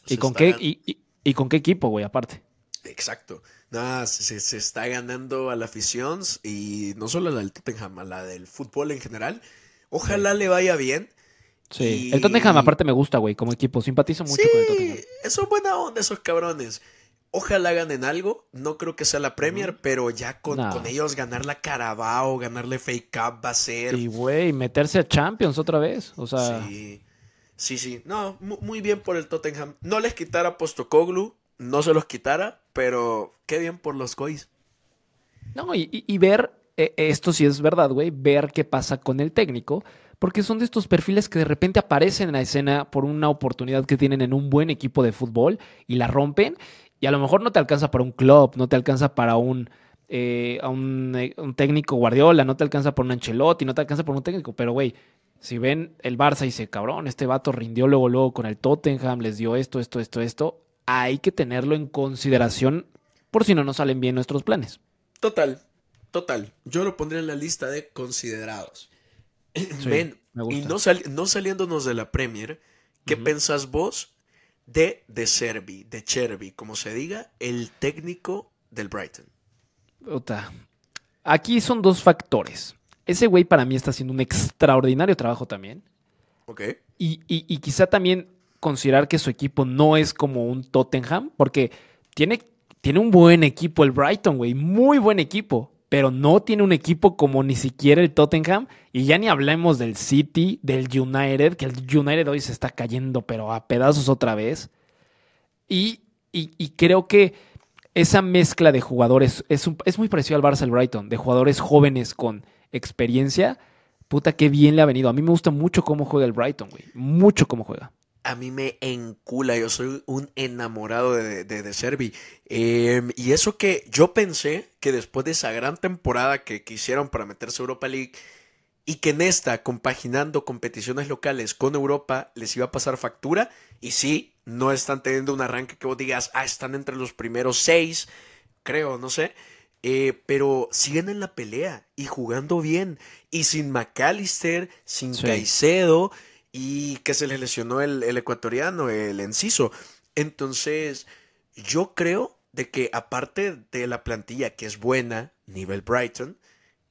¿Y con, qué, gan- y, y- y con qué equipo, güey, aparte? Exacto. Nada, se, se está ganando a la afición y no solo a la del Tottenham, a la del fútbol en general. Ojalá le vaya bien. Sí. Y- El Tottenham aparte me gusta, güey, como equipo. Simpatizo mucho sí, con el Tottenham. eso es buena onda esos cabrones. Ojalá ganen algo. No creo que sea la Premier, pero ya con, ellos ganar la Carabao, ganarle Fake Cup va a ser. Y, güey, meterse a Champions otra vez. O sea, Sí, sí, sí. No, mu- muy bien por el Tottenham. No les quitara Postocoglu, no se los quitara, pero qué bien por los Cois. No, y, y- ver, eh, esto sí es verdad, güey, ver qué pasa con el técnico, porque son de estos perfiles que de repente aparecen en la escena por una oportunidad que tienen en un buen equipo de fútbol y la rompen, y a lo mejor no te alcanza para un club, no te alcanza para un, eh, a un, eh, un técnico Guardiola, no te alcanza para un Ancelotti, no te alcanza por un técnico, pero güey, si ven el Barça y dice, cabrón, este vato rindió luego, luego con el Tottenham, les dio esto, esto, esto, esto, hay que tenerlo en consideración por si no nos salen bien nuestros planes. Total, total. Yo lo pondría en la lista de considerados. Sí, me y no, sali- no saliéndonos de la Premier, ¿qué pensás vos de De Servi, de Chervi, como se diga, el técnico del Brighton? Puta. Aquí son dos factores. Ese güey para mí está haciendo un extraordinario trabajo también. ¿Ok? Y, y- y quizá también considerar que su equipo no es como un Tottenham, porque tiene, tiene un buen equipo el Brighton, güey. Muy buen equipo. pero no tiene un equipo como ni siquiera el Tottenham. Y ya ni hablemos del City, del United, que el United hoy se está cayendo, pero a pedazos otra vez. Y, y, creo que esa mezcla de jugadores es, es muy parecido al Barça el Brighton, de jugadores jóvenes con experiencia. Puta, qué bien le ha venido. A mí me gusta mucho cómo juega el Brighton, güey. Mucho cómo juega a mí me encula, yo soy un enamorado de, de, de Servi. Em, y eso que yo pensé que después de esa gran temporada que, quisieron para meterse a Europa League y que en esta, compaginando competiciones locales con Europa, les iba a pasar factura. Y sí, no están teniendo un arranque que vos digas, ah, están entre los primeros seis, creo, no sé. Eh, pero siguen en la pelea y jugando bien. Y sin McAllister, sin Caicedo y que se le lesionó el, ecuatoriano, el Enciso. Entonces, yo creo de que aparte de la plantilla que es buena, nivel Brighton,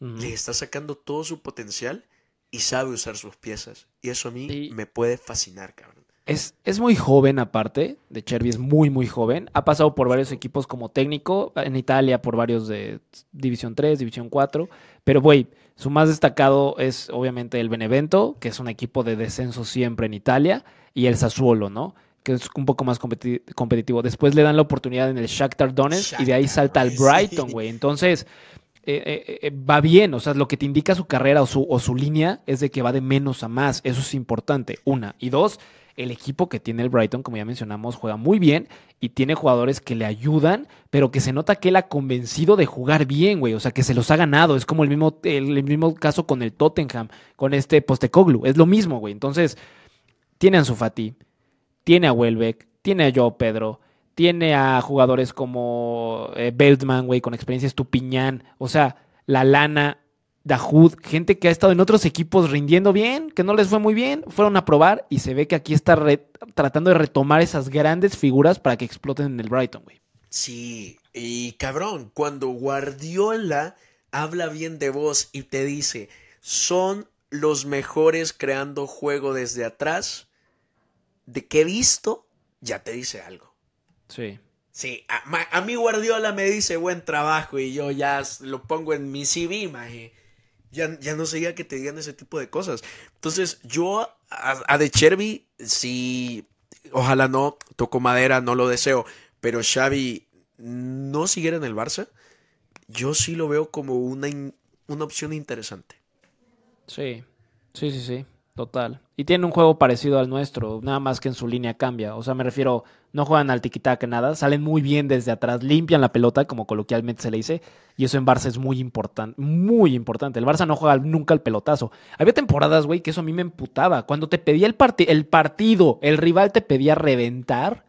le está sacando todo su potencial y sabe usar sus piezas. Y eso a mí me puede fascinar, cabrón. Es, es, muy joven aparte, de Chervi es muy, muy joven. Ha pasado por varios equipos como técnico, en Italia por varios de División 3, División 4. Pero, güey, su más destacado es obviamente el Benevento, que es un equipo de descenso siempre en Italia, y el Sassuolo, ¿no? Que es un poco más competitivo. Después le dan la oportunidad en el Shakhtar Donetsk y de ahí salta al Brighton, güey. Entonces, eh, eh, eh, va bien, o sea, lo que te indica su carrera o su, o su línea es de que va de menos a más. Eso es importante, una. Y dos, el equipo que tiene el Brighton, como ya mencionamos, juega muy bien y tiene jugadores que le ayudan, pero que se nota que él ha convencido de jugar bien, güey. O sea, que se los ha ganado. Es como el mismo, el, mismo caso con el Tottenham, con este Postecoglu. Es lo mismo, güey. Entonces, tiene a Fati, tiene a Welbeck, tiene a Joe Pedro, tiene a jugadores como eh, Beltman, güey, con experiencia Estupiñán. O sea, la lana, Dahoud, gente que ha estado en otros equipos rindiendo bien, que no les fue muy bien, fueron a probar y se ve que aquí está tratando de retomar esas grandes figuras para que exploten en el Brighton, güey. Sí, y cabrón, cuando Guardiola habla bien de vos y te dice, son los mejores creando juego desde atrás, de que he visto, ya te dice algo. Sí. Sí, a, mí Guardiola me dice buen trabajo y yo ya lo pongo en mi CV, maje ya, no seguía que te digan ese tipo de cosas. Entonces, yo a, De Cherby, sí, ojalá no, toco madera, no lo deseo, pero Xavi no siguiera en el Barça, yo sí lo veo como una, una opción interesante. Sí, sí, sí, sí. Total. Y tiene un juego parecido al nuestro, nada más que en su línea cambia. O sea, me refiero, no juegan al que nada, salen muy bien desde atrás, limpian la pelota, como coloquialmente se le dice, y eso en Barça es muy importante, muy importante. El Barça no juega nunca al pelotazo. Había temporadas, güey, que eso a mí me emputaba. Cuando te pedía el, el partido, el rival te pedía reventar,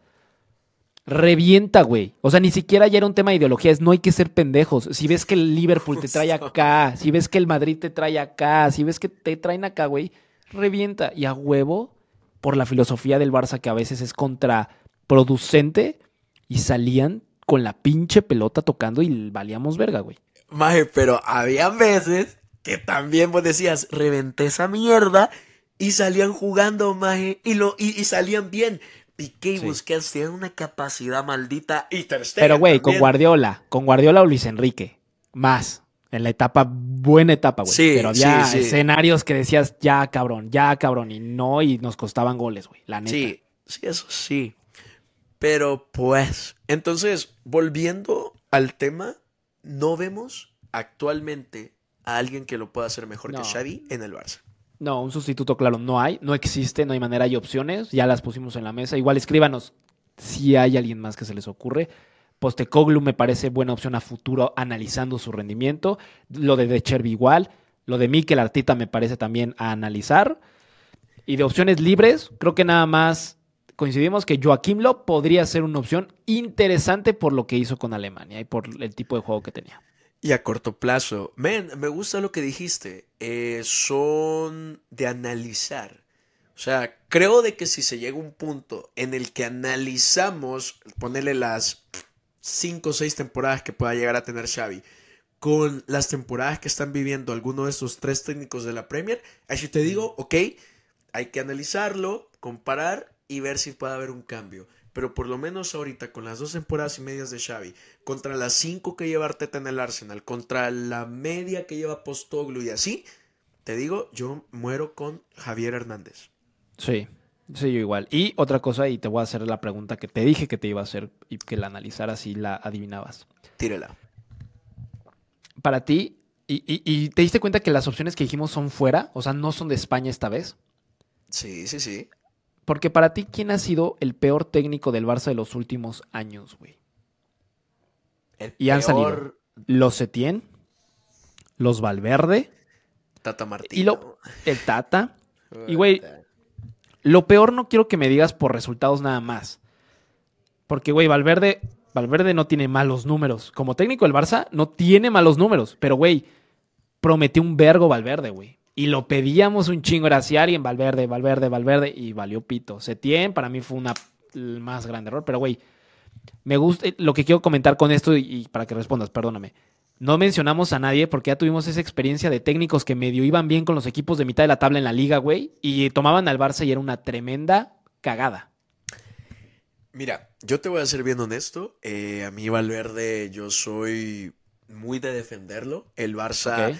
revienta, güey. O sea, ni siquiera ya era un tema de ideología, es no hay que ser pendejos. Si ves que el Liverpool te trae acá, si ves que el Madrid te trae acá, si ves que te traen acá, güey revienta. Y a huevo, por la filosofía del Barça que a veces es contraproducente, y salían con la pinche pelota tocando y valíamos verga, güey. Maje, pero había veces que también vos decías, reventé esa mierda y salían jugando, maje, y, lo, y, salían bien. Piqué y Busquets tienen una capacidad maldita y Pero, güey, con Guardiola, con Guardiola o Luis Enrique, más en la etapa, buena etapa, güey. Sí, Pero había escenarios que decías, ya cabrón, ya cabrón, y no, y nos costaban goles, güey, la neta. Sí, sí, eso sí. Pero pues, entonces, volviendo al tema, no vemos actualmente a alguien que lo pueda hacer mejor que Xavi en el Barça. No, un sustituto claro no hay, no existe, no hay manera, hay opciones, ya las pusimos en la mesa. Igual escríbanos si hay alguien más que se les ocurre. Postecoglu me parece buena opción a futuro analizando su rendimiento. Lo de Dechervi igual. Lo de Mikel Artita me parece también a analizar. Y de opciones libres, creo que nada más coincidimos que Joaquim Lo podría ser una opción interesante por lo que hizo con Alemania y por el tipo de juego que tenía. Y a corto plazo, men, me gusta lo que dijiste. Eh, son de analizar. O sea, creo de que si se llega a un punto en el que analizamos, ponerle las cinco o seis temporadas que pueda llegar a tener Xavi con las temporadas que están viviendo alguno de esos tres técnicos de la Premier, así te digo, ok, hay que analizarlo, comparar y ver si puede haber un cambio. pero por lo menos ahorita con las dos temporadas y medias de Xavi, contra las cinco que lleva Arteta en el Arsenal, contra la media que lleva Postoglu y así, te digo, yo muero con Javier Hernández. Sí, sí, yo igual. Y otra cosa, y te voy a hacer la pregunta que te dije que te iba a hacer y que la analizaras y la adivinabas. Tírela. Para ti, y, y- y te diste cuenta que las opciones que dijimos son fuera, o sea, no son de España esta vez. Sí, sí, sí. Porque para ti, ¿quién ha sido el peor técnico del Barça de los últimos años, güey? El Y han peor salido. Los Setién, los Valverde, Tata Martino. y lo, el Tata. y, güey, Lo peor no quiero que me digas por resultados nada más. Porque, güey, Valverde, Valverde no tiene malos números. Como técnico del Barça, no tiene malos números. Pero, güey, prometió un vergo Valverde, güey. Y lo pedíamos un chingo. Era así, alguien, Valverde, Valverde, Valverde. Y valió pito. Setién, para mí fue una, el más grande error. Pero, güey, me gusta. Lo que quiero comentar con esto, y para que respondas, perdóname. No mencionamos a nadie porque ya tuvimos esa experiencia de técnicos que medio iban bien con los equipos de mitad de la tabla en la liga, güey. Y tomaban al Barça y era una tremenda cagada. Mira, yo te voy a ser bien honesto. eh, a mí Valverde, yo soy muy de defenderlo. El Barça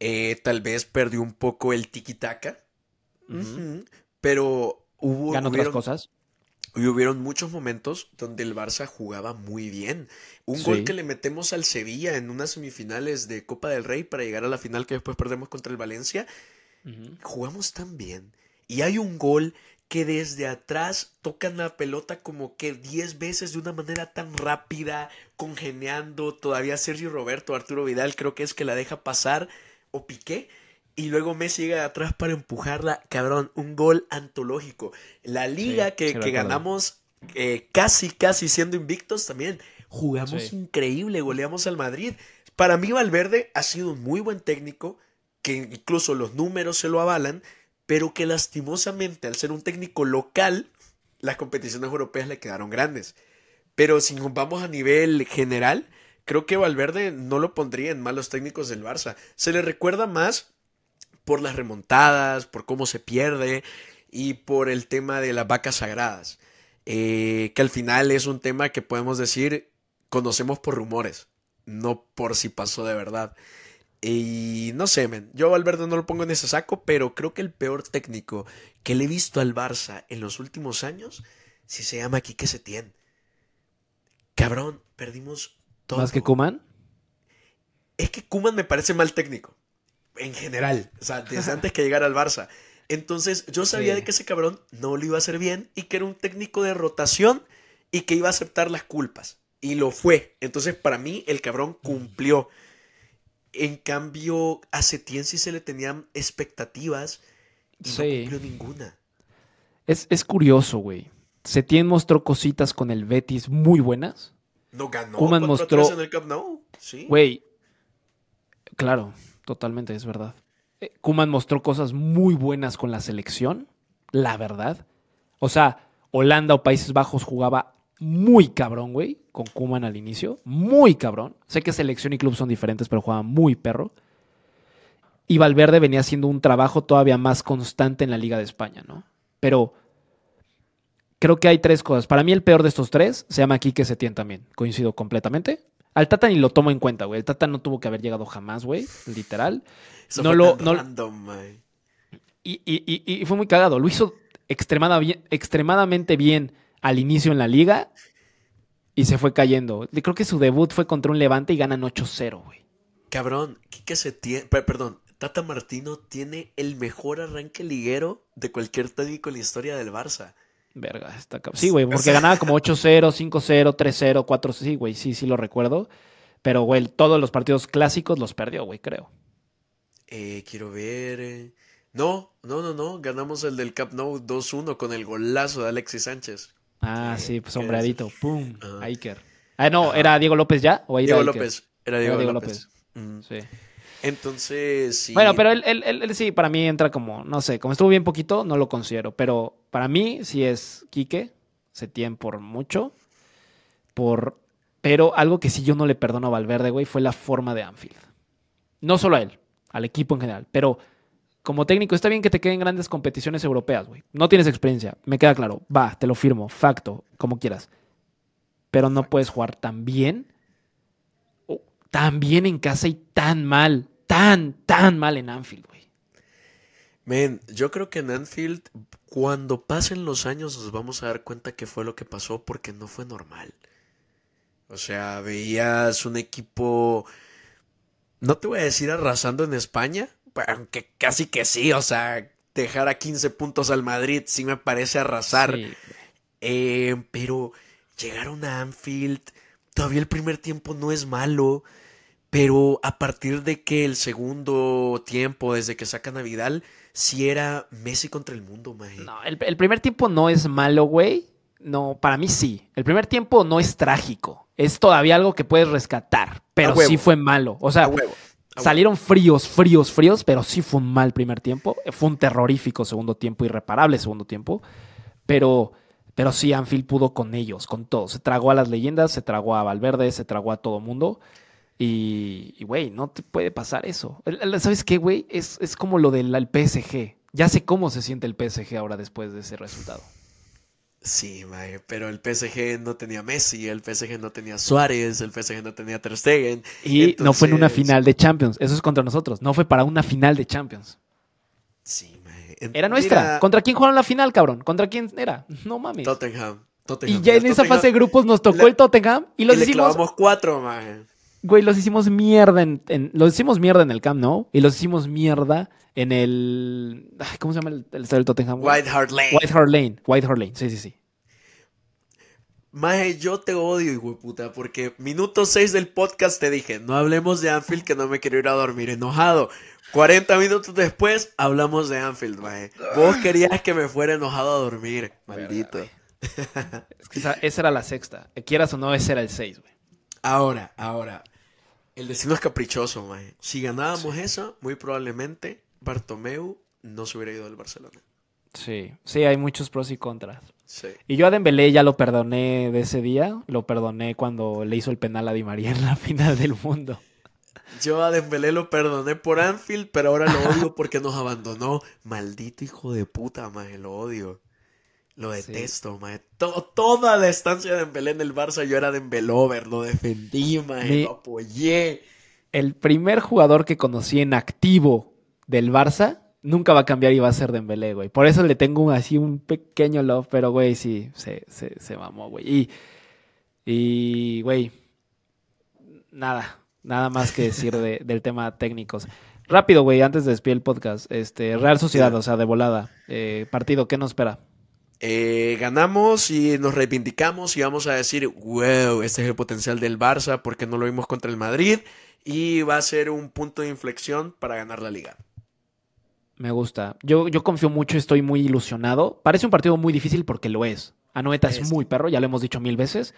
eh, tal vez perdió un poco el tiki-taka. Pero hubo, Ganó otras cosas. y hubieron muchos momentos donde el Barça jugaba muy bien. Un Sí. gol que le metemos al Sevilla en unas semifinales de Copa del Rey para llegar a la final que después perdemos contra el Valencia. Jugamos tan bien. Y hay un gol que desde atrás tocan la pelota como que 10 veces de una manera tan rápida, congeniando. Todavía Sergio Roberto, Arturo Vidal, creo que es que la deja pasar o Piqué. Y luego Messi llega de atrás para empujarla. Cabrón, un gol antológico. La liga Sí, que, que ganamos eh, casi, casi siendo invictos también. Jugamos Sí. increíble, goleamos al Madrid. Para mí Valverde ha sido un muy buen técnico, que incluso los números se lo avalan, pero que lastimosamente al ser un técnico local, las competiciones europeas le quedaron grandes. Pero si nos vamos a nivel general, creo que Valverde no lo pondría en malos técnicos del Barça. Se le recuerda más por las remontadas, por cómo se pierde y por el tema de las vacas sagradas. Eh, que al final es un tema que podemos decir conocemos por rumores, no por si pasó de verdad. Y no sé, men, yo a Valverde no lo pongo en ese saco, pero creo que el peor técnico que le he visto al Barça en los últimos años, si se llama Quique Setién. Cabrón, perdimos todo. Más que Kuman. Es que Kuman me parece mal técnico. En general. O sea, desde antes que llegara al Barça. Entonces, yo sabía Sí. de que ese cabrón no lo iba a hacer bien y que era un técnico de rotación y que iba a aceptar las culpas. Y lo fue. Entonces, para mí, el cabrón cumplió. En cambio, a Setién sí se le tenían expectativas y no cumplió ninguna. Es, es curioso, güey. Setién mostró cositas con el Betis muy buenas. No ganó. Koeman 4-3 mostró- en el Camp Nou. Sí. Güey. Claro, totalmente, es verdad. Eh, Koeman mostró cosas muy buenas con la selección, la verdad. O sea, Holanda o Países Bajos jugaba muy cabrón, güey, con Kuman al inicio. Muy cabrón. Sé que selección y club son diferentes, pero jugaba muy perro. Y Valverde venía haciendo un trabajo todavía más constante en la Liga de España, ¿no? Pero creo que hay tres cosas. Para mí el peor de estos tres se llama Quique Setién también. Coincido completamente. Al Tata ni lo tomo en cuenta, güey. El Tata no tuvo que haber llegado jamás, güey. Literal. Eso no fue lo- tan no- random, mae. Y, y- y- y fue muy cagado. Lo hizo extremada bien- extremadamente bien al inicio en la liga y se fue cayendo. Creo que su debut fue contra un Levante y ganan 8-0, güey. Cabrón, Quique Setién, pe- perdón, Tata Martino tiene el mejor arranque liguero de cualquier técnico en la historia del Barça. Verga, está cab- Sí, güey, porque ganaba como 8-0, 5-0, 3-0, 4 Sí, güey, sí, sí lo recuerdo. Pero, güey, todos los partidos clásicos los perdió, güey, creo. Eh, quiero ver. eh. No, no, no, no. Ganamos el del Camp Nou 2-1 con el golazo de Alexis Sánchez. Ah, ¿Qué- sí, pues qué sombreadito, pum. Iker. Ah, no. ¿era Diego López ya? ¿O Diego Iker? López. Era Era Diego, López. Mm. Sí. Entonces, sí. Bueno, pero él, él- él- él sí, para mí entra como, no sé, como estuvo bien poquito, no lo considero. Pero para mí sí es Quique, Setién por mucho. Por, pero algo que sí yo no le perdono a Valverde, güey, fue la forma de Anfield. No solo a él, al equipo en general. Pero como técnico está bien que te queden grandes competiciones europeas, güey. No tienes experiencia, me queda claro. Va, te lo firmo, facto, como quieras. Pero no puedes jugar tan bien, tan bien en casa y tan mal, tan, tan mal en Anfield, güey. Yo creo que en Anfield, cuando pasen los años, nos vamos a dar cuenta que fue lo que pasó porque no fue normal. O sea, veías un equipo, no te voy a decir arrasando en España, aunque casi que sí, o sea, dejar a 15 puntos al Madrid sí me parece arrasar. Sí. Eh, pero llegaron a Anfield, todavía el primer tiempo no es malo, pero a partir de que el segundo tiempo, desde que sacan a Vidal, sí era Messi contra el mundo, maje. No, el, el primer tiempo no es malo, güey. No, para mí sí. El primer tiempo no es trágico. Es todavía algo que puedes rescatar, pero sí fue malo. O sea, salieron fríos, fríos, fríos, pero sí fue un mal primer tiempo. Fue un terrorífico segundo tiempo, irreparable segundo tiempo. Pero, pero sí, Anfield pudo con ellos, con todos. Se tragó a las leyendas, se tragó a Valverde, se tragó a todo mundo. Y, güey, no te puede pasar eso. ¿Sabes qué, güey? Es, es como lo del el PSG. Ya sé cómo se siente el PSG ahora después de ese resultado. Sí, maje, pero el PSG no tenía Messi, el PSG no tenía Suárez, el PSG no tenía Ter Stegen. Y no fue en una final de Champions. Eso es contra nosotros. No fue para una final de Champions. Sí, maje. En- Era nuestra. mira, ¿Contra quién jugaron la final, cabrón? ¿Contra quién era? No mames. Tottenham. Tottenham. Y ya en esa Tottenham- fase de grupos nos tocó le- el Tottenham y los y le hicimos, cuatro, maje. Güey, los hicimos mierda en, en- los hicimos mierda en el Camp Nou y los hicimos mierda en el ay, ¿cómo se llama el, el estadio del Tottenham? güey? White Hart Lane. White Hart Lane, White Hart Lane, sí, sí, sí. Maje, yo te odio, hijo de puta, porque minuto 6 del podcast te dije, no hablemos de Anfield que no me quiero ir a dormir enojado. 40 minutos después hablamos de Anfield, maje. Vos querías que me fuera enojado a dormir, maldito. Es que esa, esa era la sexta. Quieras o no, ese era el seis, güey. Ahora, ahora, el destino es caprichoso, maje. Si ganábamos esa, muy probablemente Bartomeu no se hubiera ido del Barcelona. Sí, sí, hay muchos pros y contras. Sí. Y yo a Dembélé ya lo perdoné de ese día, lo perdoné cuando le hizo el penal a Di María en la final del mundo. Yo a Dembélé lo perdoné por Anfield, pero ahora lo odio porque nos abandonó. Maldito hijo de puta, maje, lo odio. Lo Sí. detesto. To- toda la estancia de Dembélé en el Barça yo era Dembelover, lo defendí, maje, Mi- lo apoyé. El primer jugador que conocí en activo del Barça nunca va a cambiar y va a ser Dembélé, güey. Por eso le tengo un- así un pequeño love, pero güey, sí, se, se, se mamó, güey. Y, y, güey, nada, nada más que decir de- del tema técnicos. Rápido, güey, antes de despedir el podcast. Este, Real Sociedad, Sí. o sea, de volada. Eh, partido, ¿qué nos espera? Eh, ganamos y nos reivindicamos y vamos a decir, wow, este es el potencial del Barça porque no lo vimos contra el Madrid y va a ser un punto de inflexión para ganar la liga. Me gusta. Yo, yo confío mucho, estoy muy ilusionado. Parece un partido muy difícil porque lo es. Anoeta es Es. muy perro, ya lo hemos dicho mil veces.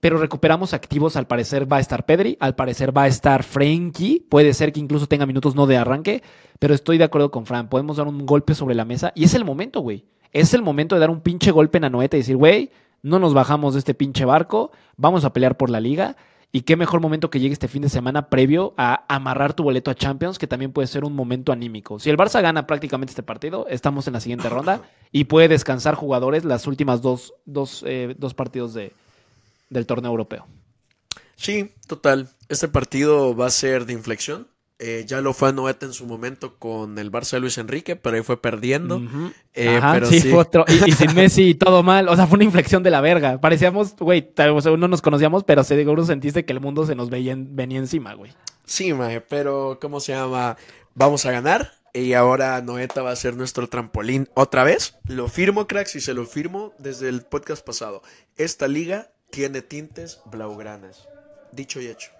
Pero recuperamos activos, al parecer va a estar Pedri, al parecer va a estar Frenkie. Puede ser que incluso tenga minutos no de arranque, pero estoy de acuerdo con Fran. Podemos dar un golpe sobre la mesa y es el momento, güey. Es el momento de dar un pinche golpe en Anoeta y decir, güey, no nos bajamos de este pinche barco, vamos a pelear por la liga. Y qué mejor momento que llegue este fin de semana previo a amarrar tu boleto a Champions, que también puede ser un momento anímico. Si el Barça gana prácticamente este partido, estamos en la siguiente ronda y puede descansar jugadores las últimas dos, dos, eh, dos partidos de, del torneo europeo. Sí, total. Este partido va a ser de inflexión. Eh, ya lo fue Noeta en su momento con el Barça de Luis Enrique, pero ahí fue perdiendo. Eh, Ajá, pero sí, sí. fue otro. Y, y sin Messi y todo mal. O sea, fue una inflexión de la verga. Parecíamos, güey, tal- o sea, no nos conocíamos, pero seguro sentiste que el mundo se nos veía en- venía encima, güey. Sí, maje, pero ¿cómo se llama? Vamos a ganar y ahora Noeta va a ser nuestro trampolín otra vez. Lo firmo, cracks, y se lo firmo desde el podcast pasado. Esta liga tiene tintes blaugranas. Dicho y hecho.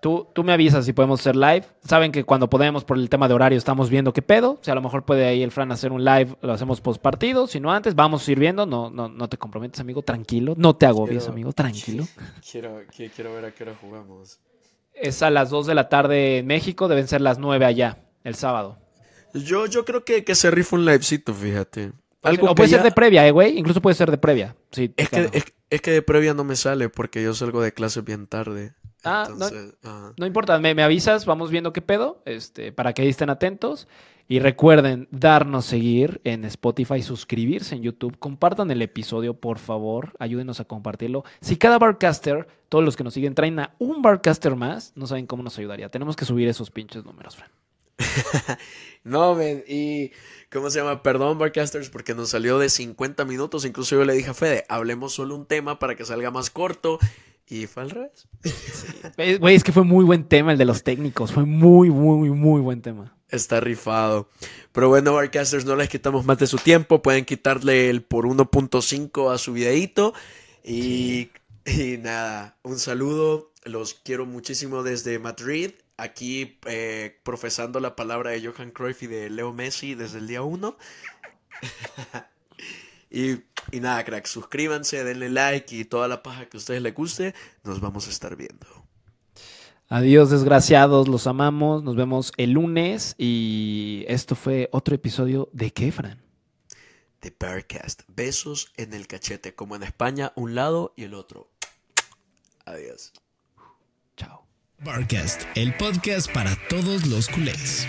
Tú, tú me avisas si podemos hacer live. Saben que cuando podemos, por el tema de horario, estamos viendo qué pedo. O sea, a lo mejor puede ahí el Fran hacer un live, lo hacemos post partido. Si no antes, vamos a ir viendo. No, no, no te comprometes, amigo, tranquilo. No te agobies, Quiero- amigo, tranquilo. Quiero, quiero, quiero ver a qué hora jugamos. Es a las 2 de la tarde en México, deben ser las 9 allá, el sábado. Yo, yo creo que, que se rifa un livecito, fíjate. Algo o que puede ser ya- de previa, eh, güey. Incluso puede ser de previa. Sí, Es que, es, es que de previa no me sale porque yo salgo de clase bien tarde. Ah, Entonces, no, importa, me, me avisas, vamos viendo qué pedo, este, para que estén atentos. Y recuerden darnos seguir en Spotify, suscribirse en YouTube, compartan el episodio, por favor, ayúdenos a compartirlo. Si cada barcaster, todos los que nos siguen, traen a un barcaster más, no saben cómo nos ayudaría. Tenemos que subir esos pinches números, Fran. No, men, y ¿cómo se llama? Perdón, Barcasters, porque nos salió de 50 minutos. Incluso yo le dije a Fede, hablemos solo un tema para que salga más corto. Y fue al revés. Güey, es que fue muy buen tema el de los técnicos, fue muy, muy, muy buen tema. Está rifado. Pero bueno, Barcasters, no les quitamos más de su tiempo. Pueden quitarle el por 1.5 a su videíto. Y, y nada, un saludo. Los quiero muchísimo desde Madrid. Aquí eh, profesando la palabra de Johan Cruyff y de Leo Messi desde el día 1. y, y nada, crack, suscríbanse, denle like y toda la paja que a ustedes les guste. Nos vamos a estar viendo. Adiós, desgraciados, los amamos. Nos vemos el lunes. Y esto fue otro episodio de qué, Fran? The Bearcast. Besos en el cachete, como en España, un lado y el otro. Adiós. Chao. Barcast, el podcast para todos los culés.